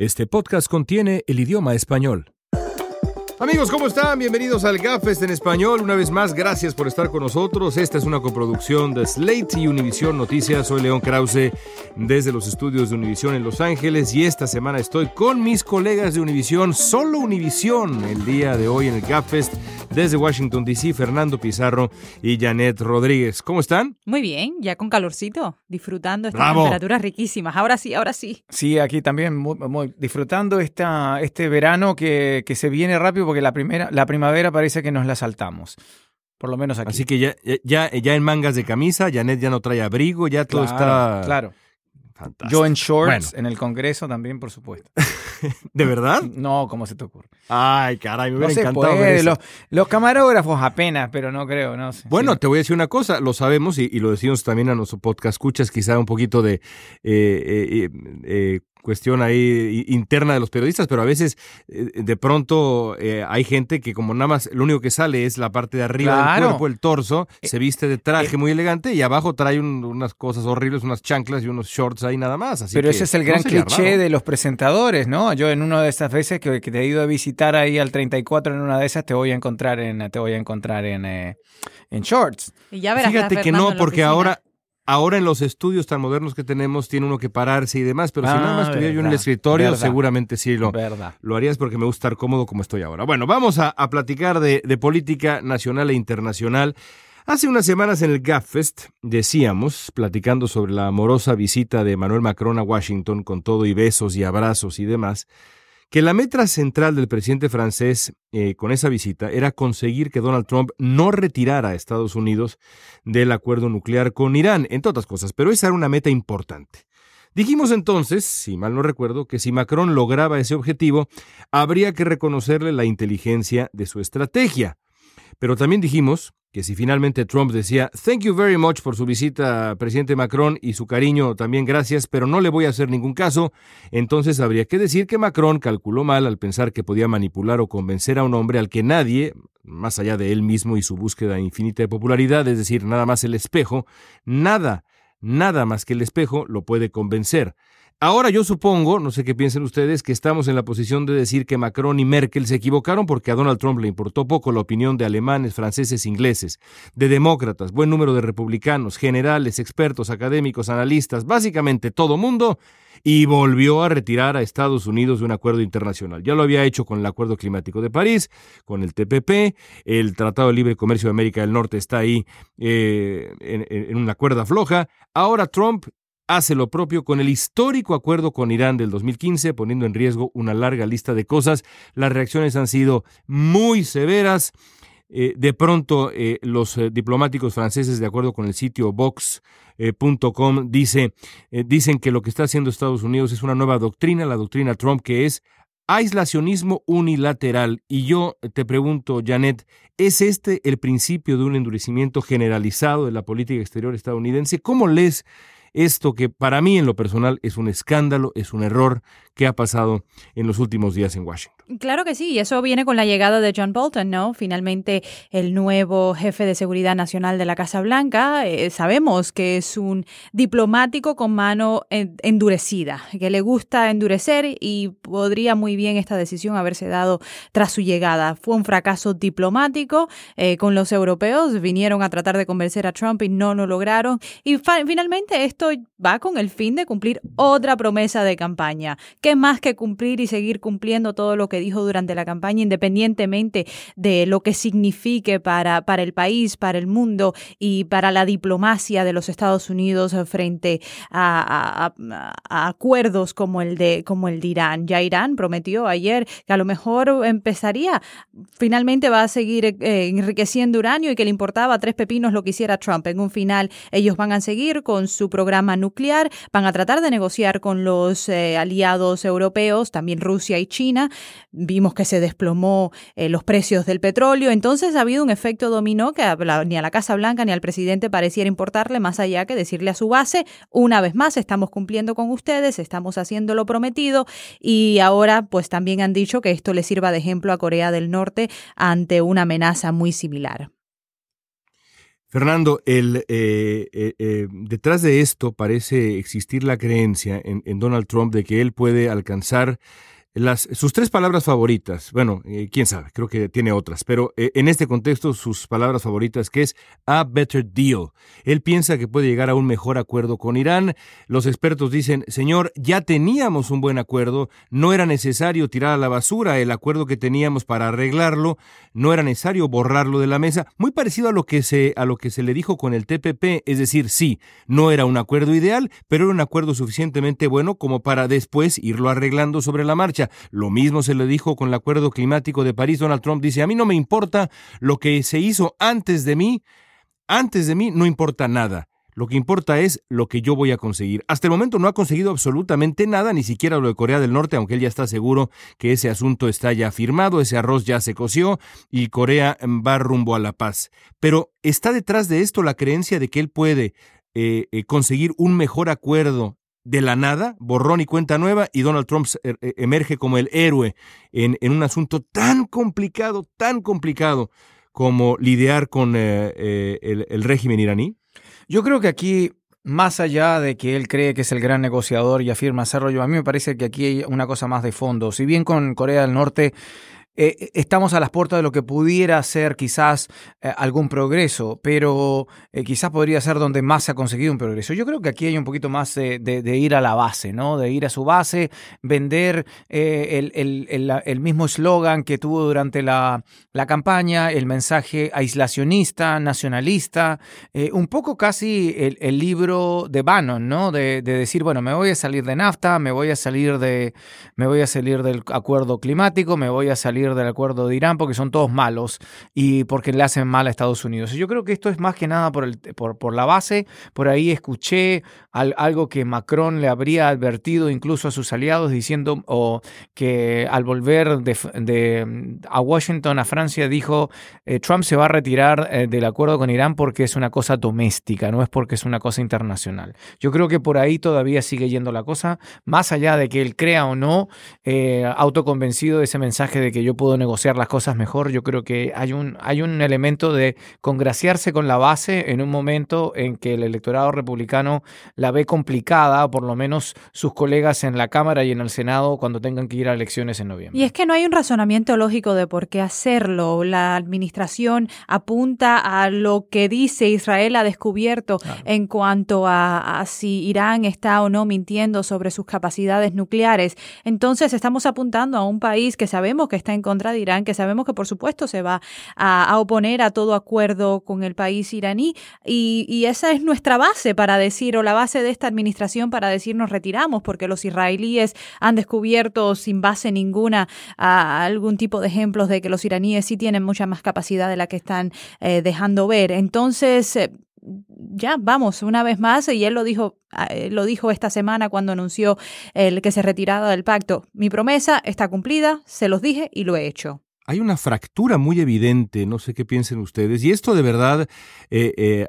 Este podcast contiene el idioma español. Amigos, ¿cómo están? Bienvenidos al Gafest en español. Una vez más, gracias por estar con nosotros. Esta es una coproducción de Slate y Univision Noticias. Soy León Krause desde los estudios de Univision en Los Ángeles y esta semana estoy con mis colegas de Univision, solo Univision, el día de hoy en el Gapfest desde Washington, D.C., Fernando Pizarro y Janet Rodríguez. ¿Cómo están? Muy bien, ya con calorcito, disfrutando estas Bravo. temperaturas riquísimas. Ahora sí, ahora sí. Sí, aquí también muy, muy- disfrutando esta, este verano que, que se viene rápido porque la, primera, la primavera parece que nos la saltamos. Por lo menos aquí. Así que ya, ya, ya en mangas de camisa, Janet ya no trae abrigo, ya todo Claro, está Claro. fantástico. Yo en shorts, Bueno. en el Congreso también, por supuesto. ¿De verdad? No, ¿cómo se te ocurre? Ay, caray, me No hubiera se encantado ver puede. eso. Los, los camarógrafos apenas, pero no creo, no sé. Bueno, Sí. te voy a decir una cosa, lo sabemos y, y lo decimos también a nuestro podcast, escuchas quizá un poquito de eh, eh, eh, cuestión ahí interna de los periodistas, pero a veces eh, de pronto eh, hay gente que como nada más lo único que sale es la parte de arriba del cuerpo, el torso, Eh, se viste de traje muy elegante y abajo trae un- unas cosas horribles, unas chanclas y unos shorts ahí nada más. Así Pero que ese es el gran cliché raro. de los presentadores, ¿no? Yo en una de esas veces que, que te he ido a visitar ahí al 34 en una de esas te voy a encontrar en te voy a encontrar en, eh, en shorts. Y ya verás. Fíjate que no, porque ahora, ahora en los estudios tan modernos que tenemos tiene uno que pararse y demás, pero si Ah, nada más estuviera yo en el verdad, escritorio, verdad. seguramente sí lo, Verdad. lo harías porque me gusta estar cómodo como estoy ahora. Bueno, vamos a, a platicar de, de política nacional e internacional. Hace unas semanas en el GAPFest decíamos, platicando sobre la amorosa visita de Manuel Macron a Washington con todo y besos y abrazos y demás, que la meta central del presidente francés eh, con esa visita era conseguir que Donald Trump no retirara a Estados Unidos del acuerdo nuclear con Irán, entre otras cosas, pero esa era una meta importante. Dijimos entonces, si mal no recuerdo, que si Macron lograba ese objetivo, habría que reconocerle la inteligencia de su estrategia. Pero también dijimos que si finalmente Trump decía, thank you very much por su visita, presidente Macron, y su cariño también gracias, pero no le voy a hacer ningún caso, entonces habría que decir que Macron calculó mal al pensar que podía manipular o convencer a un hombre al que nadie, más allá de él mismo y su búsqueda infinita de popularidad, es decir, nada más el espejo, nada, nada más que el espejo lo puede convencer. Ahora yo supongo, no sé qué piensen ustedes, que estamos en la posición de decir que Macron y Merkel se equivocaron porque a Donald Trump le importó poco la opinión de alemanes, franceses, ingleses, de demócratas, buen número de republicanos, generales, expertos, académicos, analistas, básicamente todo mundo, y volvió a retirar a Estados Unidos de un acuerdo internacional. Ya lo había hecho con el Acuerdo Climático de París, con el TPP, el Tratado de Libre Comercio de América del Norte está ahí eh, en, en una cuerda floja. Ahora Trump hace lo propio con el histórico acuerdo con Irán del 2015, poniendo en riesgo una larga lista de cosas. Las reacciones han sido muy severas. Eh, de pronto, eh, los eh, diplomáticos franceses, de acuerdo con el sitio Vox.com, dice, dicen que lo que está haciendo Estados Unidos es una nueva doctrina, la doctrina Trump, que es aislacionismo unilateral. Y yo te pregunto, Janet, ¿es este el principio de un endurecimiento generalizado de la política exterior estadounidense? ¿Cómo lees esto que para mí en lo personal es un escándalo, es un error que ha pasado en los últimos días en Washington. Claro que sí, y eso viene con la llegada de John Bolton, ¿no? Finalmente el nuevo jefe de seguridad nacional de la Casa Blanca. Eh, sabemos que es un diplomático con mano en- endurecida, que le gusta endurecer y podría muy bien esta decisión haberse dado tras su llegada. Fue un fracaso diplomático eh, con los europeos, vinieron a tratar de convencer a Trump y no lo lograron. Y finalmente esto va con el fin de cumplir otra promesa de campaña. ¿Qué más que cumplir y seguir cumpliendo todo lo que dijo durante la campaña, independientemente de lo que signifique para, para el país, para el mundo y para la diplomacia de los Estados Unidos frente a, acuerdos como el, de, como el Irán? Ya Irán prometió ayer que a lo mejor empezaría, finalmente va a seguir eh, enriqueciendo uranio y que le importaba tres pepinos lo que hiciera Trump. En un final ellos van a seguir con su programa nuclear, van a tratar de negociar con los eh, aliados europeos, también Rusia y China. Vimos que se desplomó eh, los precios del petróleo, entonces ha habido un efecto dominó que ni a la Casa Blanca ni al presidente pareciera importarle más allá que decirle a su base, una vez más estamos cumpliendo con ustedes, estamos haciendo lo prometido y ahora pues también han dicho que esto le sirva de ejemplo a Corea del Norte ante una amenaza muy similar. Fernando, el, eh, eh, eh, detrás de esto parece existir la creencia en, en Donald Trump de que él puede alcanzar las, sus tres palabras favoritas, bueno, eh, quién sabe, creo que tiene otras, pero eh, en este contexto sus palabras favoritas que es a better deal. Él piensa que puede llegar a un mejor acuerdo con Irán. Los expertos dicen, señor, ya teníamos un buen acuerdo, no era necesario tirar a la basura el acuerdo que teníamos para arreglarlo, no era necesario borrarlo de la mesa, muy parecido a lo que se, a lo que se le dijo con el TPP, es decir, sí, no era un acuerdo ideal, pero era un acuerdo suficientemente bueno como para después irlo arreglando sobre la marcha. Lo mismo se le dijo con el acuerdo climático de París. Donald Trump dice, a mí no me importa lo que se hizo antes de mí, antes de mí no importa nada. Lo que importa es lo que yo voy a conseguir. Hasta el momento no ha conseguido absolutamente nada, ni siquiera lo de Corea del Norte, aunque él ya está seguro que ese asunto está ya firmado, ese arroz ya se coció y Corea va rumbo a la paz. Pero está detrás de esto la creencia de que él puede eh, eh, conseguir un mejor acuerdo de la nada, borrón y cuenta nueva, y Donald Trump er, e, emerge como el héroe en, en un asunto tan complicado, tan complicado como lidiar con eh, eh, el, el régimen iraní? Yo creo que aquí más allá de que él cree que es el gran negociador y afirma yo a mí me parece que aquí hay una cosa más de fondo. Si bien con Corea del Norte eh, estamos a las puertas de lo que pudiera ser quizás eh, algún progreso, pero eh, quizás podría ser donde más se ha conseguido un progreso. Yo creo que aquí hay un poquito más de, ir a la base, ¿no? De ir a su base, vender el, mismo eslogan que tuvo durante la, la, campaña, el mensaje aislacionista, nacionalista, un poco casi el, libro de Bannon, ¿no? De, de, decir, bueno, me voy a salir de NAFTA, me voy a salir de, me voy a salir del acuerdo climático, me voy a salir del acuerdo de Irán porque son todos malos y porque le hacen mal a Estados Unidos. Yo creo que esto es más que nada por, el, por, por la base. Por ahí escuché algo que Macron le habría advertido incluso a sus aliados diciendo o que al volver de, a Washington, a Francia, dijo eh, Trump se va a retirar eh, del acuerdo con Irán porque es una cosa doméstica, no es porque es una cosa internacional. Yo creo que por ahí todavía sigue yendo la cosa, más allá de que él crea o no, eh, autoconvencido de ese mensaje de que yo pudo negociar las cosas mejor. Yo creo que hay un, hay un elemento de congraciarse con la base en un momento en que el electorado republicano la ve complicada, por lo menos sus colegas en la Cámara y en el Senado cuando tengan que ir a elecciones en noviembre. Y es que no hay un razonamiento lógico de por qué hacerlo. La administración apunta a lo que dice Israel ha descubierto claro. en cuanto a, a si Irán está o no mintiendo sobre sus capacidades nucleares. Entonces estamos apuntando a un país que sabemos que está en contra de Irán, que sabemos que por supuesto se va a, oponer a todo acuerdo con el país iraní y, esa es nuestra base para decir, o la base de esta administración para decir nos retiramos, porque los israelíes han descubierto sin base ninguna algún tipo de ejemplos de que los iraníes sí tienen mucha más capacidad de la que están eh, dejando ver. Entonces, eh, ya vamos una vez más y él lo dijo lo dijo esta semana cuando anunció el que se retiraba del pacto. Mi promesa está cumplida se los dije y lo he hecho. Hay una fractura muy evidente, no sé qué piensen ustedes, y esto de verdad eh, eh,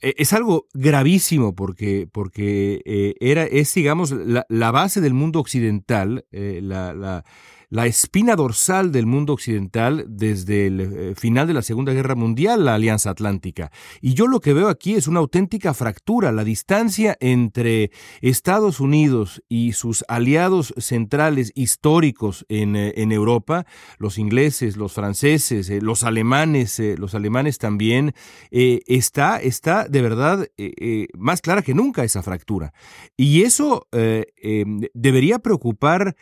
es algo gravísimo porque, porque eh, era, es, digamos, la, la, base del mundo occidental, la la espina dorsal del mundo occidental desde el eh, final de la Segunda Guerra Mundial, la Alianza Atlántica. Y yo lo que veo aquí es una auténtica fractura, la distancia entre Estados Unidos y sus aliados centrales históricos en, eh, en Europa, los ingleses, los franceses, eh, los alemanes, los alemanes también, está, está de verdad más clara que nunca esa fractura. Y eso debería preocupar,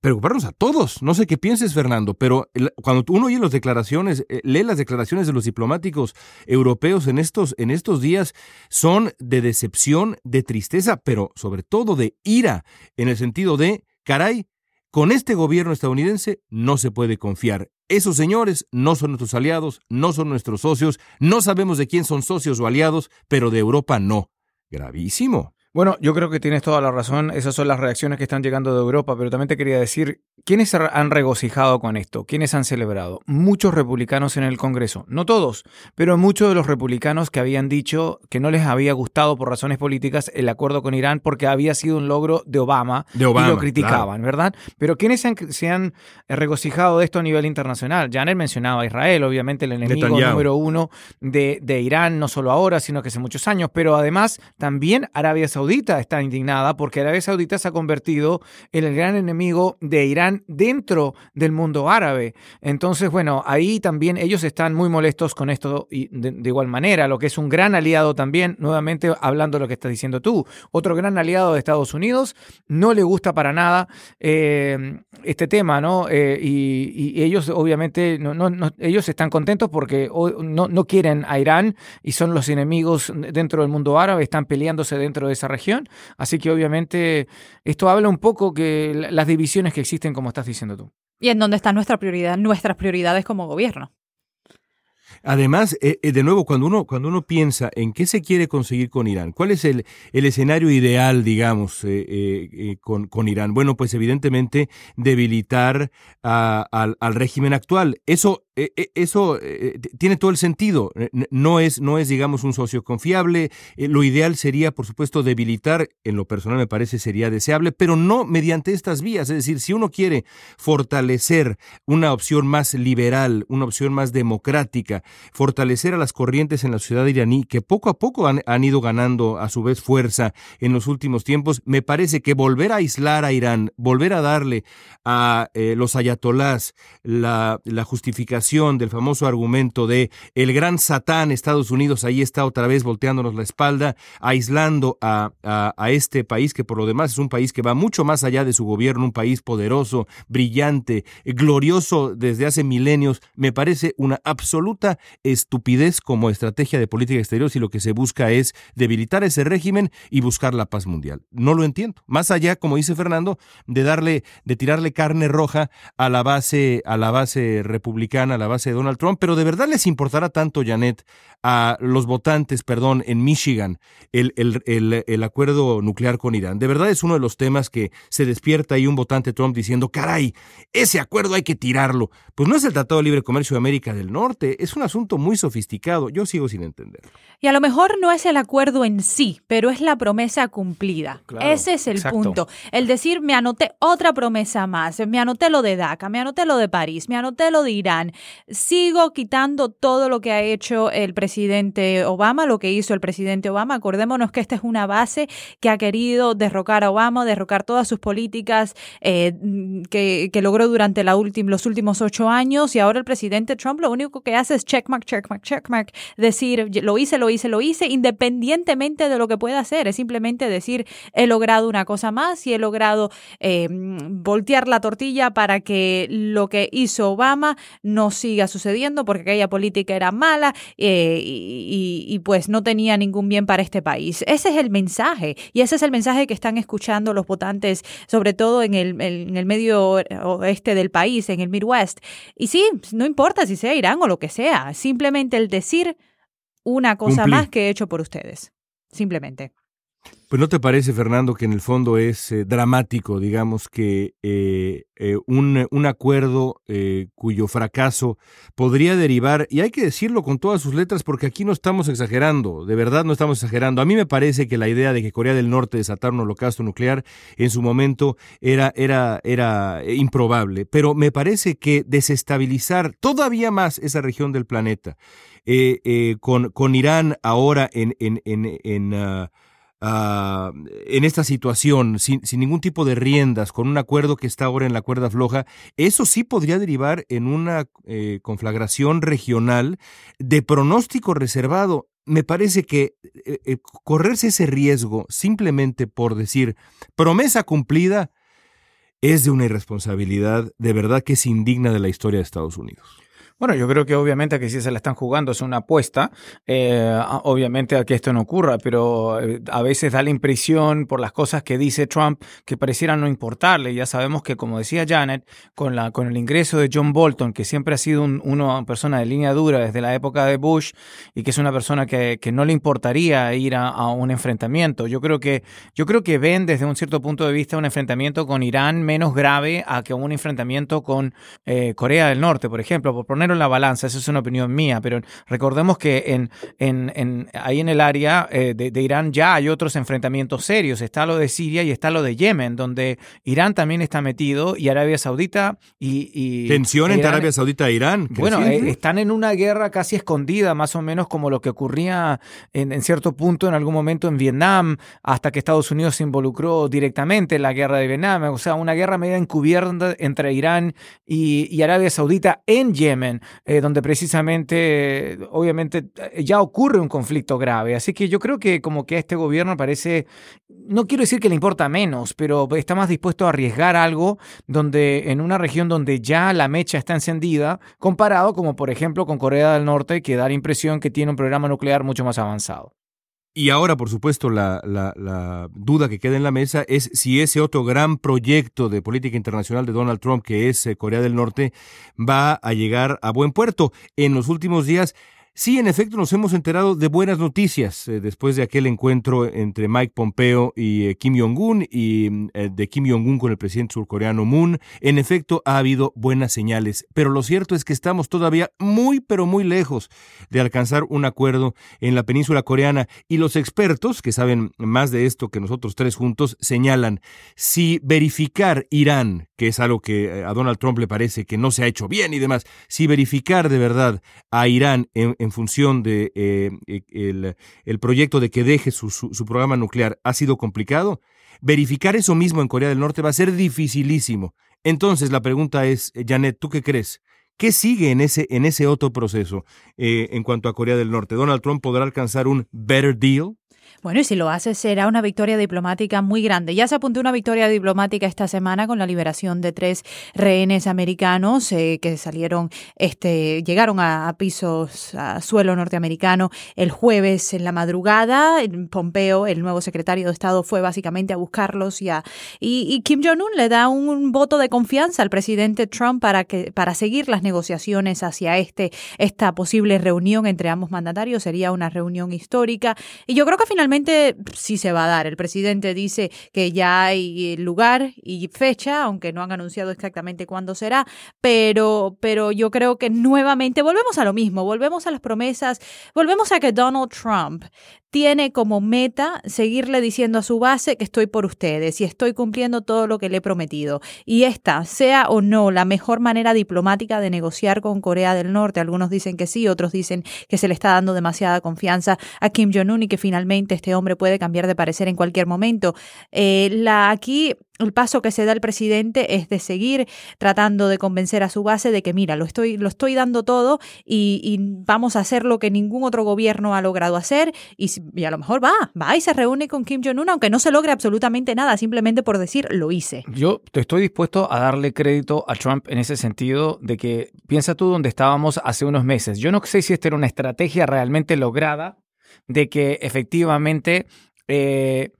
preocuparnos a todos. No sé qué pienses, Fernando, pero cuando uno oye las declaraciones, eh, lee las declaraciones de los diplomáticos europeos en estos, en estos días, son de decepción, de tristeza, pero sobre todo de ira, en el sentido de, caray, con este gobierno estadounidense no se puede confiar. Esos señores no son nuestros aliados, no son nuestros socios, no sabemos de quién son socios o aliados, pero de Europa no. Gravísimo. Bueno, yo creo que tienes toda la razón. Esas son las reacciones que están llegando de Europa, pero también te quería decir, ¿quiénes han regocijado con esto? ¿Quiénes han celebrado? Muchos republicanos en el Congreso. No todos, pero muchos de los republicanos que habían dicho que no les había gustado por razones políticas el acuerdo con Irán porque había sido un logro de Obama, de Obama y lo criticaban, ¿verdad? Pero ¿quiénes se han, regocijado de esto a nivel internacional? Janet mencionaba a Israel, obviamente el enemigo número uno de, de Irán, no solo ahora, sino que hace muchos años, pero además también Arabia Saudita está indignada porque Arabia Saudita se ha convertido en el gran enemigo de Irán dentro del mundo árabe. Entonces, bueno, ahí también ellos están muy molestos con esto y de, igual manera, lo que es un gran aliado también, nuevamente hablando de lo que estás diciendo tú, otro gran aliado de Estados Unidos, no le gusta para nada eh, este tema, ¿no? Eh, y, ellos obviamente, no, no, ellos están contentos porque no, no quieren a Irán y son los enemigos dentro del mundo árabe, están peleándose dentro de esa región Así que obviamente esto habla un poco que las divisiones que existen, como estás diciendo tú. Y en dónde está nuestra prioridad, nuestras prioridades como gobierno. Además, eh, eh, de nuevo, cuando uno, cuando uno piensa en qué se quiere conseguir con Irán, cuál es el, el escenario ideal, digamos, eh, con, con, Irán, bueno, pues evidentemente debilitar al, al, régimen actual. Eso eso eh, tiene todo el sentido. No es, no es, digamos, un socio confiable. Eh, lo ideal sería, por supuesto, debilitar, en lo personal me parece sería deseable, pero no mediante estas vías. Es decir, si uno quiere fortalecer una opción más liberal, una opción más democrática, fortalecer a las corrientes en la sociedad iraní, que poco a poco han, ido ganando a su vez fuerza en los últimos tiempos, me parece que volver a aislar a Irán, volver a darle a eh, los ayatolás la justificación del famoso argumento de el gran Satán Estados Unidos ahí está otra vez volteándonos la espalda, aislando a, a, este país que por lo demás es un país que va mucho más allá de su gobierno, un país poderoso, brillante, glorioso desde hace milenios, me parece una absoluta estupidez como estrategia de política exterior si lo que se busca es debilitar ese régimen y buscar la paz mundial. No lo entiendo. Más allá, como dice Fernando, de darle, de tirarle carne roja a la base, a la base republicana la base de Donald Trump, pero de verdad les importará tanto, Janet, a los votantes, perdón, en Michigan, el, el, el, acuerdo nuclear con Irán. De verdad es uno de los temas que se despierta ahí un votante Trump diciendo, caray, ese acuerdo hay que tirarlo. Pues no es el Tratado de Libre Comercio de América del Norte, es un asunto muy sofisticado, yo sigo sin entender. Y a lo mejor no es el acuerdo en sí, pero es la promesa cumplida. Ese es el punto. El decir, me anoté otra promesa más, me anoté lo de DACA, me anoté lo de París, me anoté lo de Irán, sigo quitando todo lo que ha hecho el presidente Obama, lo que hizo el presidente Obama. Acordémonos que esta es una base que ha querido derrocar a Obama, derrocar todas sus políticas eh, que, logró durante la los últimos ocho años y ahora el presidente Trump lo único que hace es checkmark, checkmark, checkmark, decir, lo hice, lo hice, lo hice, independientemente de lo que pueda hacer. Es simplemente decir, he logrado una cosa más y he logrado eh, voltear la tortilla para que lo que hizo Obama no siga sucediendo porque aquella política era mala eh, y, pues no tenía ningún bien para este país. Ese es el mensaje y ese es el mensaje que están escuchando los votantes, sobre todo en el, en el medio oeste del país, en el Midwest. Y sí, no importa si sea Irán o lo que sea, simplemente el decir una cosa más que he hecho por ustedes. Simplemente. Pues no te parece, Fernando, que en el fondo es eh, dramático, digamos, que eh, eh, un, un, acuerdo cuyo fracaso podría derivar, y hay que decirlo con todas sus letras porque aquí no estamos exagerando, de verdad no estamos exagerando. A mí me parece que la idea de que Corea del Norte desatara un holocausto nuclear en su momento era, era, era improbable, pero me parece que desestabilizar todavía más esa región del planeta, con, con Irán ahora en... en, en, en ah, Ah, en esta situación, sin, ningún tipo de riendas, con un acuerdo que está ahora en la cuerda floja, eso sí podría derivar en una eh, conflagración regional de pronóstico reservado. Me parece que eh, eh, correrse ese riesgo simplemente por decir promesa cumplida es de una irresponsabilidad de verdad que es indigna de la historia de Estados Unidos. Bueno, yo creo que obviamente que si se la están jugando es una apuesta, eh, obviamente a que esto no ocurra, pero eh, a veces da la impresión por las cosas que dice Trump que pareciera no importarle. Ya sabemos que, como decía Janet, con, la, con el ingreso de John Bolton, que siempre ha sido una persona de línea dura desde la época de Bush y que es una persona que, que no le importaría ir a, a, un enfrentamiento. Yo creo, que, yo creo que ven desde un cierto punto de vista un enfrentamiento con Irán menos grave a que un enfrentamiento con eh, Corea del Norte, por ejemplo, por poner en la balanza, esa es una opinión mía, pero recordemos que en, en, ahí en el área eh, de, Irán ya hay otros enfrentamientos serios. Está lo de Siria y está lo de Yemen, donde Irán también está metido y Arabia Saudita y... Tensión entre Arabia Saudita e Irán. Bueno, eh, están en una guerra casi escondida, más o menos como lo que ocurría en, en, cierto punto, en algún momento en Vietnam, hasta que Estados Unidos se involucró directamente en la guerra de Vietnam. O sea, una guerra media encubierta entre Irán y, Arabia Saudita en Yemen, eh, donde precisamente, obviamente, ya ocurre un conflicto grave. Así que yo creo que como que a este gobierno parece, no quiero decir que le importa menos, pero está más dispuesto a arriesgar algo donde en una región donde ya la mecha está encendida, comparado como por ejemplo con Corea del Norte, que da la impresión que tiene un programa nuclear mucho más avanzado. Y ahora, por supuesto, la, la, duda que queda en la mesa es si ese otro gran proyecto de política internacional de Donald Trump, que es eh, Corea del Norte, va a llegar a buen puerto. En los últimos días Sí, en efecto, nos hemos enterado de buenas noticias eh, después de aquel encuentro entre Mike Pompeo y eh, Kim Jong-un y mm, eh, de Kim Jong-un con el presidente surcoreano Moon. En efecto, ha habido buenas señales, pero lo cierto es que estamos todavía muy, pero muy lejos de alcanzar un acuerdo en la península coreana y los expertos, que saben más de esto que nosotros tres juntos, señalan si verificar Irán, que es algo que a Donald Trump le parece que no se ha hecho bien y demás, si verificar de verdad a Irán en función de eh, e, el, proyecto de que deje su, programa nuclear ha sido complicado, verificar eso mismo en Corea del Norte va a ser dificilísimo. Entonces la pregunta es, Janet, ¿tú qué crees? ¿Qué sigue en ese, en ese otro proceso eh, en cuanto a Corea del Norte? ¿Donald Trump podrá alcanzar un better deal? Bueno, y si lo hace será una victoria diplomática muy grande. Ya se apuntó una victoria diplomática esta semana con la liberación de tres rehenes americanos eh, que salieron, este, llegaron a, pisos, a suelo norteamericano el jueves en la madrugada. Pompeo, el nuevo secretario de Estado, fue básicamente a buscarlos y, y, Kim Jong-un le da un voto de confianza al presidente Trump para, que, para seguir las negociaciones hacia este, esta posible reunión entre ambos mandatarios. Sería una reunión histórica. Y yo creo que finalmente sí se va a dar. El presidente dice que ya hay lugar y fecha, aunque no han anunciado exactamente cuándo será, pero, pero yo creo que nuevamente volvemos a lo mismo, volvemos a las promesas, volvemos a que Donald Trump tiene como meta seguirle diciendo a su base que estoy por ustedes y estoy cumpliendo todo lo que le he prometido. Y esta, sea o no la mejor manera diplomática de negociar con Corea del Norte, algunos dicen que sí, otros dicen que se le está dando demasiada confianza a Kim Jong-un y que finalmente este hombre puede cambiar de parecer en cualquier momento. Eh, aquí el paso que se da el presidente es de seguir tratando de convencer a su base de que, mira, lo estoy, lo estoy dando todo y, vamos a hacer lo que ningún otro gobierno ha logrado hacer y, y a lo mejor va, va y se reúne con Kim Jong-un, aunque no se logre absolutamente nada, simplemente por decir, lo hice. Yo estoy dispuesto a darle crédito a Trump en ese sentido de que piensa tú donde estábamos hace unos meses. Yo no sé si esta era una estrategia realmente lograda de que efectivamente... Eh,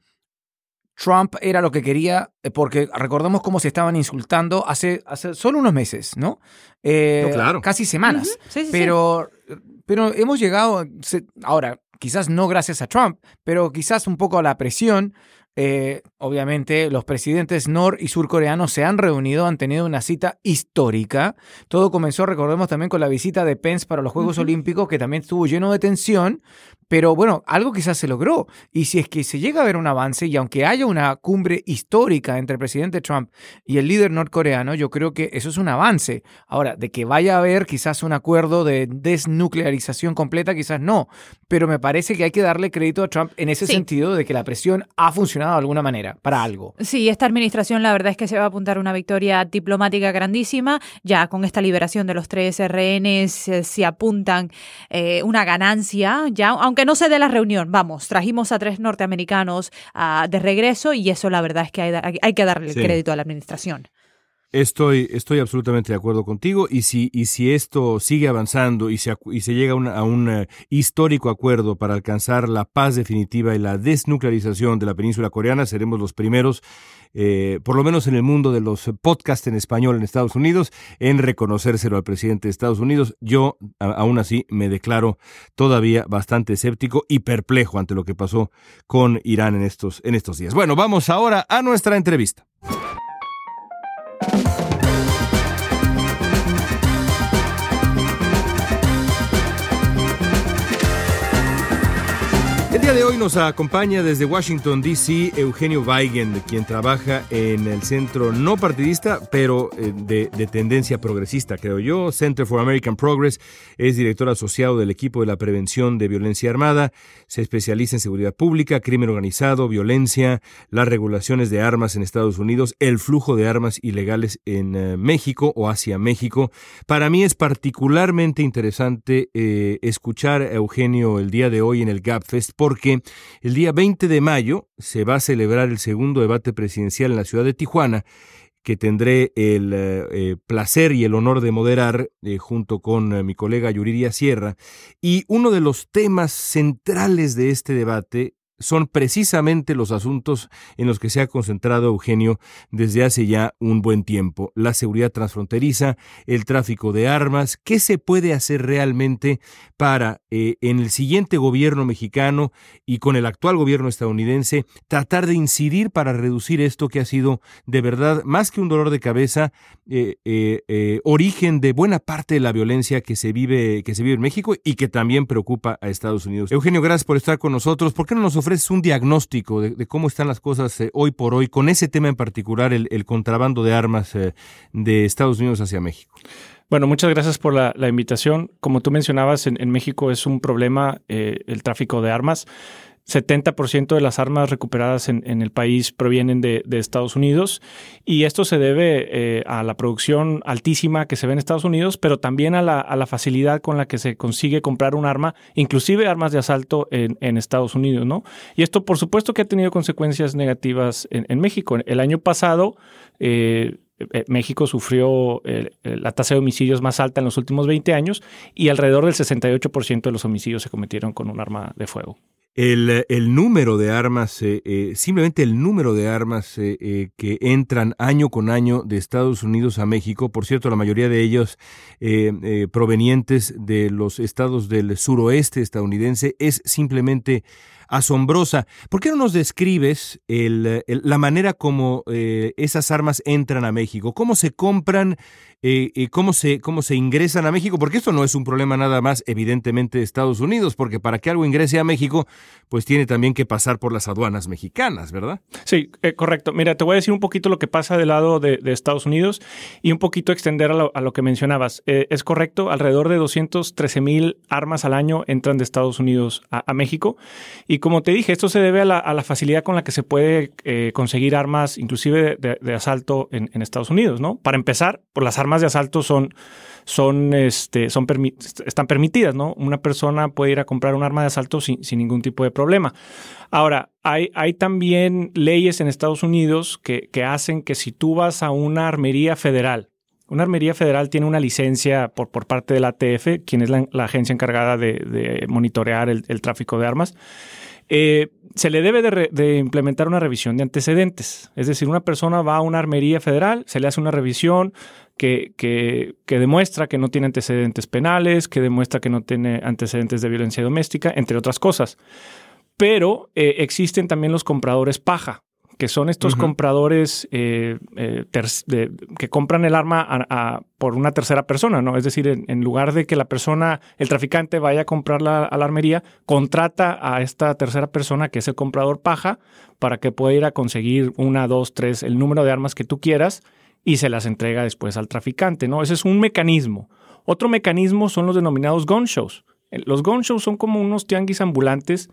Trump era lo que quería, eh, porque recordemos cómo se estaban insultando hace, hace solo unos meses, ¿no? Eh, claro. Casi semanas. pero, pero hemos llegado, ahora, quizás no gracias a Trump, pero quizás un poco a la presión. Eh, obviamente, los presidentes nor y surcoreanos se han reunido, han tenido una cita histórica. Todo comenzó, recordemos también, con la visita de Pence para los Juegos Olímpicos, que también estuvo lleno de tensión, pero bueno, algo quizás se logró. Y si es que se llega a ver un avance, y aunque haya una cumbre histórica entre el presidente Trump y el líder norcoreano, yo creo que eso es un avance. Ahora, de que vaya a haber quizás un acuerdo de desnuclearización completa, quizás no. Pero me parece que hay que darle crédito a Trump en ese sentido de que la presión ha funcionado de alguna manera para algo. Sí, esta administración la verdad es que se va a apuntar una victoria diplomática grandísima. Ya con esta liberación de los tres eh, se apuntan eh, una ganancia, ya aunque aunque no se dé la reunión, vamos, trajimos a tres norteamericanos ah, de regreso y eso la verdad es que hay, que darle el crédito a la administración. Estoy, estoy absolutamente de acuerdo contigo y si, y si esto sigue avanzando y se, y se llega a un, a eh, histórico acuerdo para alcanzar la paz definitiva y la desnuclearización de la península coreana, seremos los primeros, eh, por lo menos en el mundo de los podcasts en español en Estados Unidos, en reconocérselo al presidente de Estados Unidos. Yo, aún así, me declaro todavía bastante escéptico y perplejo ante lo que pasó con Irán en estos, en estos días. Bueno, vamos ahora a nuestra entrevista. Nos acompaña desde Washington, D.C. Eugenio Weigand, quien trabaja en el centro no partidista, pero eh, de, de, tendencia progresista, creo yo, Center for American Progress. Es director asociado del equipo de la prevención de violencia armada. Se especializa en seguridad pública, crimen organizado, violencia, las regulaciones de armas en Estados Unidos, el flujo de armas ilegales en uh, México o hacia México. Para mí es particularmente interesante eh, escuchar a Eugenio el día de hoy en el GapFest porque el día 20 de mayo se va a celebrar el segundo debate presidencial en la ciudad de Tijuana, que tendré el eh, placer y el honor de moderar eh, junto con eh, mi colega Yuridia Sierra. Y uno de los temas centrales de este debate son precisamente los asuntos en los que se ha concentrado Eugenio desde hace ya un buen tiempo. La seguridad transfronteriza, el tráfico de armas, qué se puede hacer realmente para eh, en el siguiente gobierno mexicano y con el actual gobierno estadounidense tratar de incidir para reducir esto que ha sido de verdad más que un dolor de cabeza, eh, eh, origen de buena parte de la violencia que se vive que se vive en México y que también preocupa a Estados Unidos. Eugenio, gracias por estar con nosotros. ¿Por qué no nos ofreces un diagnóstico de, cómo están las cosas eh, hoy por hoy con ese tema en particular, el, contrabando de armas eh, de Estados Unidos hacia México? Bueno, muchas gracias por la, invitación. Como tú mencionabas, en, en México es un problema eh, el tráfico de armas. 70% de las armas recuperadas en, en el país provienen de, de, Estados Unidos y esto se debe eh, a la producción altísima que se ve en Estados Unidos, pero también a la, facilidad con la que se consigue comprar un arma, inclusive armas de asalto en, en Estados Unidos, ¿no? Y esto, por supuesto, que ha tenido consecuencias negativas en, en México. El año pasado, eh, México sufrió eh, la tasa de homicidios más alta en los últimos 20 años y alrededor del 68% de los homicidios se cometieron con un arma de fuego. El, el, número de armas, eh, eh, simplemente el número de armas eh, eh, que entran año con año de Estados Unidos a México, por cierto, la mayoría de ellos provenientes de los estados del suroeste estadounidense, es simplemente asombrosa. ¿Por qué no nos describes la manera como esas armas entran a México? ¿Cómo se compran? eh, cómo, se, cómo se ingresan a México, porque esto no es un problema nada más evidentemente de Estados Unidos, porque para que algo ingrese a México, pues tiene también que pasar por las aduanas mexicanas, ¿verdad? Sí, eh, correcto. Mira, te voy a decir un poquito lo que pasa del lado de, Estados Unidos y un poquito extender a lo, a lo que mencionabas. Eh, es correcto, alrededor de 213 mil armas al año entran de Estados Unidos a, a, México. Y como te dije, esto se debe a la, facilidad con la que se puede eh, conseguir armas, inclusive de, asalto en, Estados Unidos, ¿no? Para empezar, por las armas de asalto son, son, este, están permitidas, ¿no? Una persona puede ir a comprar un arma de asalto sin, ningún tipo de problema. Ahora, hay, también leyes en Estados Unidos que hacen que si tú vas a una armería federal, una armería federal tiene una licencia por, por parte de la ATF, quien es la, agencia encargada de, monitorear el, tráfico de armas. Eh, se le debe de, de, implementar una revisión de antecedentes. Es decir, una persona va a una armería federal, se le hace una revisión que, que, que, demuestra que no tiene antecedentes penales, que demuestra que no tiene antecedentes de violencia doméstica, entre otras cosas. Pero eh, existen también los compradores paja, que son estos uh -huh. compradores eh, eh, de, que compran el arma a, a, por una tercera persona, ¿no? Es decir, en, en, lugar de que la persona, el traficante vaya a comprarla a la armería, contrata a esta tercera persona, que es el comprador paja, para que pueda ir a conseguir una, dos, tres, el número de armas que tú quieras y se las entrega después al traficante, ¿no? Ese es un mecanismo. Otro mecanismo son los denominados gun shows. Los gun shows son como unos tianguis ambulantes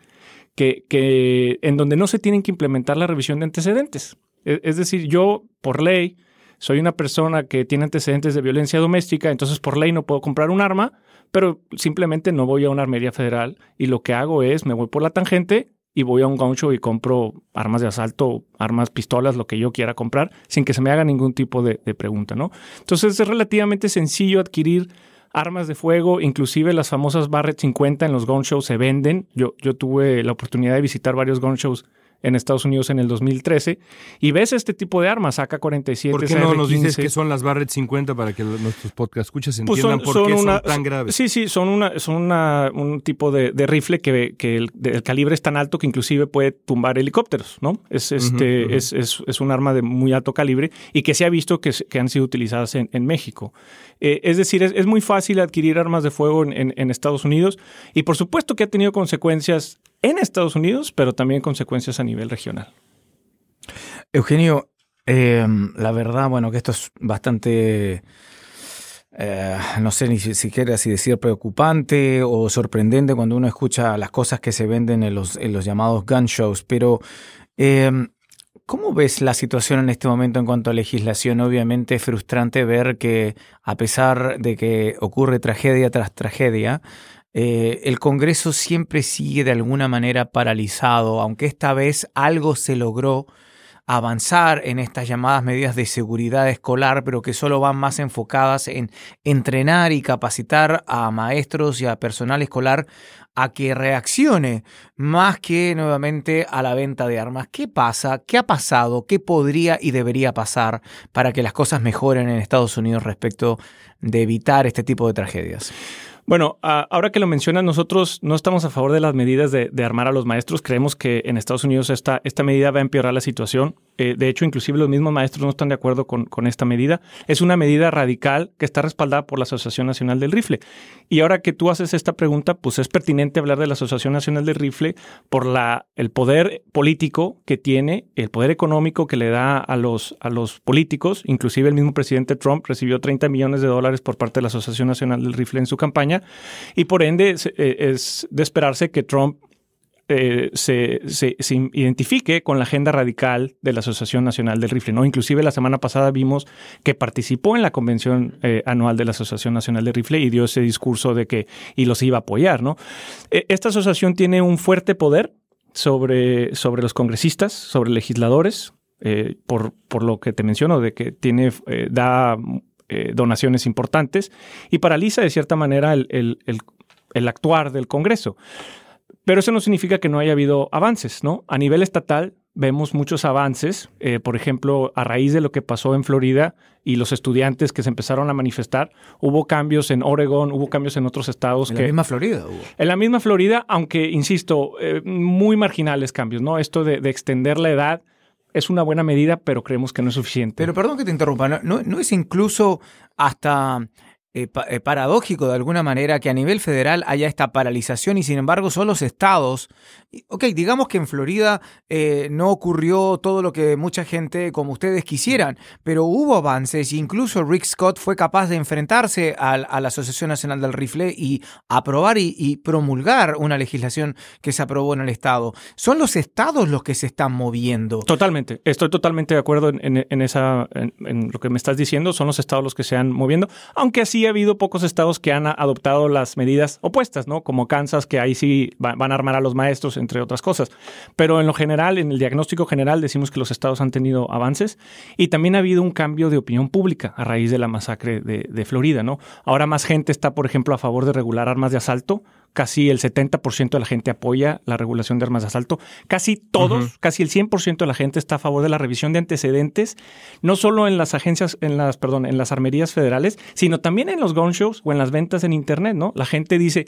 que, en donde no se tienen que implementar la revisión de antecedentes. Es, es decir, yo, por ley, soy una persona que tiene antecedentes de violencia doméstica, entonces por ley no puedo comprar un arma, pero simplemente no voy a una armería federal y lo que hago es me voy por la tangente y voy a un gun show y compro armas de asalto, armas, pistolas, lo que yo quiera comprar, sin que se me haga ningún tipo de, de pregunta, ¿no? Entonces es relativamente sencillo adquirir armas de fuego, inclusive las famosas Barrett 50 en los gun shows se venden. Yo, yo tuve la oportunidad de visitar varios gun shows en Estados Unidos en el 2013 y ves este tipo de armas, AK-47, ¿Por qué no nos dices que son las Barrett 50 para que nuestros podcast escuchas pues entiendan por qué son tan graves? Sí, sí, son, una, son una, un tipo de, rifle que, que el, calibre es tan alto que inclusive puede tumbar helicópteros, ¿no? Es, este, Es, es, es, un arma de muy alto calibre y que se ha visto que, que han sido utilizadas en, en México. Eh, es decir, es, muy fácil adquirir armas de fuego en, Estados Unidos y por supuesto que ha tenido consecuencias en Estados Unidos, pero también consecuencias a nivel regional. Eugenio, eh, la verdad, bueno, que esto es bastante... Eh, no sé ni siquiera si decir preocupante o sorprendente cuando uno escucha las cosas que se venden en los, en los llamados gun shows, pero ¿Cómo ves la situación en este momento en cuanto a legislación? Obviamente es frustrante ver que a pesar de que ocurre tragedia tras tragedia, eh, el Congreso siempre sigue de alguna manera paralizado, aunque esta vez algo se logró avanzar en estas llamadas medidas de seguridad escolar, pero que solo van más enfocadas en entrenar y capacitar a maestros y a personal escolar a que reaccione más que nuevamente a la venta de armas. ¿Qué pasa? ¿Qué ha pasado? ¿Qué podría y debería pasar para que las cosas mejoren en Estados Unidos respecto de evitar este tipo de tragedias? Bueno, ahora que lo mencionas, nosotros no estamos a favor de las medidas de, armar a los maestros. Creemos que en Estados Unidos esta, esta medida va a empeorar la situación. Eh, de hecho, inclusive los mismos maestros no están de acuerdo con, con, esta medida. Es una medida radical que está respaldada por la Asociación Nacional del Rifle. Y ahora que tú haces esta pregunta, pues es pertinente hablar de la Asociación Nacional del Rifle por la, el poder político que tiene, el poder económico que le da a los, a los políticos. Inclusive el mismo presidente Trump recibió 30 millones de dólares por parte de la Asociación Nacional del Rifle en su campaña. Y por ende eh, es de esperarse que Trump eh, se, se, identifique con la agenda radical de la Asociación Nacional del Rifle. ¿no? Inclusive la semana pasada vimos que participó en la convención eh, anual de la Asociación Nacional del Rifle y dio ese discurso de que y los iba a apoyar. ¿no? E, esta asociación tiene un fuerte poder sobre, sobre los congresistas, sobre legisladores, por, por, lo que te menciono, de que tiene, da donaciones importantes y paraliza de cierta manera el, el, el actuar del Congreso. Pero eso no significa que no haya habido avances, ¿no? A nivel estatal vemos muchos avances, eh, por ejemplo, a raíz de lo que pasó en Florida y los estudiantes que se empezaron a manifestar, hubo cambios en Oregon, hubo cambios en otros estados. En la misma Florida hubo. En la misma Florida, aunque, insisto, eh, muy marginales cambios, ¿no? Esto de, extender la edad es una buena medida, pero creemos que no es suficiente. Pero perdón que te interrumpa, ¿no, no es incluso hasta eh, eh, paradójico de alguna manera que a nivel federal haya esta paralización y sin embargo son los estados. Ok, digamos que en Florida eh, no ocurrió todo lo que mucha gente como ustedes quisieran, pero hubo avances incluso Rick Scott fue capaz de enfrentarse a, la Asociación Nacional del Rifle y aprobar y, promulgar una legislación que se aprobó en el estado. Son los estados los que se están moviendo. Totalmente, estoy totalmente de acuerdo en, esa, en, lo que me estás diciendo, son los estados los que se han moviendo, aunque así ha habido pocos estados que han adoptado las medidas opuestas, ¿no? Como Kansas, que ahí sí van a armar a los maestros, entre otras cosas. Pero en lo general, en el diagnóstico general, decimos que los estados han tenido avances y también ha habido un cambio de opinión pública a raíz de la masacre de, de Florida, ¿no? Ahora más gente está, por ejemplo, a favor de regular armas de asalto casi el 70% de la gente apoya la regulación de armas de asalto. Casi todos, casi el 100% de la gente está a favor de la revisión de antecedentes, no solo en las agencias, en las, perdón, en las armerías federales, sino también en los gun shows o en las ventas en internet, ¿no? La gente dice,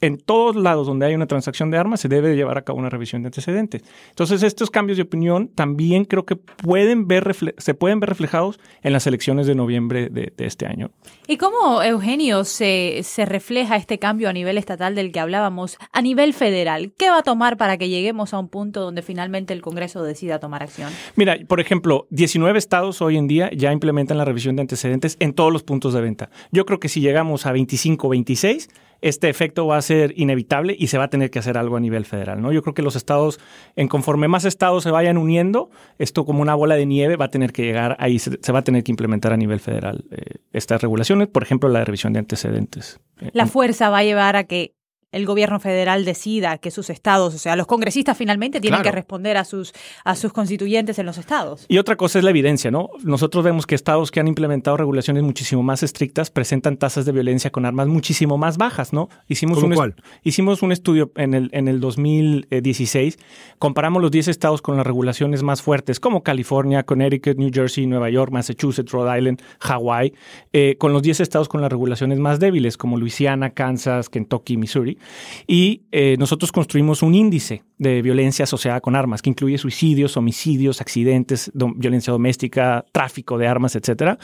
en todos lados donde hay una transacción de armas se debe llevar a cabo una revisión de antecedentes. Entonces, estos cambios de opinión también creo que pueden ver se pueden ver reflejados en las elecciones de noviembre de, este año. ¿Y cómo, Eugenio, se, se, refleja este cambio a nivel estatal del que hablábamos a nivel federal? ¿Qué va a tomar para que lleguemos a un punto donde finalmente el Congreso decida tomar acción? Mira, por ejemplo, 19 estados hoy en día ya implementan la revisión de antecedentes en todos los puntos de venta. Yo creo que si llegamos a 25 26, este efecto va a ser inevitable y se va a tener que hacer algo a nivel federal. ¿no? Yo creo que los estados, en conforme más estados se vayan uniendo, esto como una bola de nieve va a tener que llegar ahí, se, va a tener que implementar a nivel federal eh, estas regulaciones, por ejemplo, la revisión de antecedentes. La fuerza va a llevar a que el gobierno federal decida que sus estados, o sea, los congresistas finalmente tienen Claro. que responder a sus, a sus constituyentes en los estados. Y otra cosa es la evidencia, ¿no? Nosotros vemos que estados que han implementado regulaciones muchísimo más estrictas presentan tasas de violencia con armas muchísimo más bajas, ¿no? Hicimos ¿Cómo un, cuál? hicimos un estudio en el, en el 2016, comparamos los 10 estados con las regulaciones más fuertes, como California, Connecticut, New Jersey, Nueva York, Massachusetts, Rhode Island, Hawái, eh, con los 10 estados con las regulaciones más débiles, como Luisiana, Kansas, Kentucky, Missouri. Y eh, nosotros construimos un índice de violencia asociada con armas, que incluye suicidios, homicidios, accidentes, violencia doméstica, tráfico de armas, etcétera.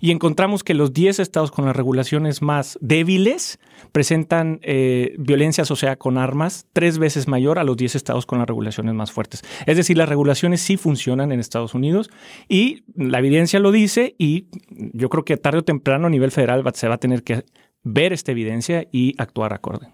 Y encontramos que los 10 estados con las regulaciones más débiles presentan eh, violencia asociada con armas tres veces mayor a los 10 estados con las regulaciones más fuertes. Es decir, las regulaciones sí funcionan en Estados Unidos y la evidencia lo dice y yo creo que tarde o temprano a nivel federal se va a tener que ver esta evidencia y actuar acorde.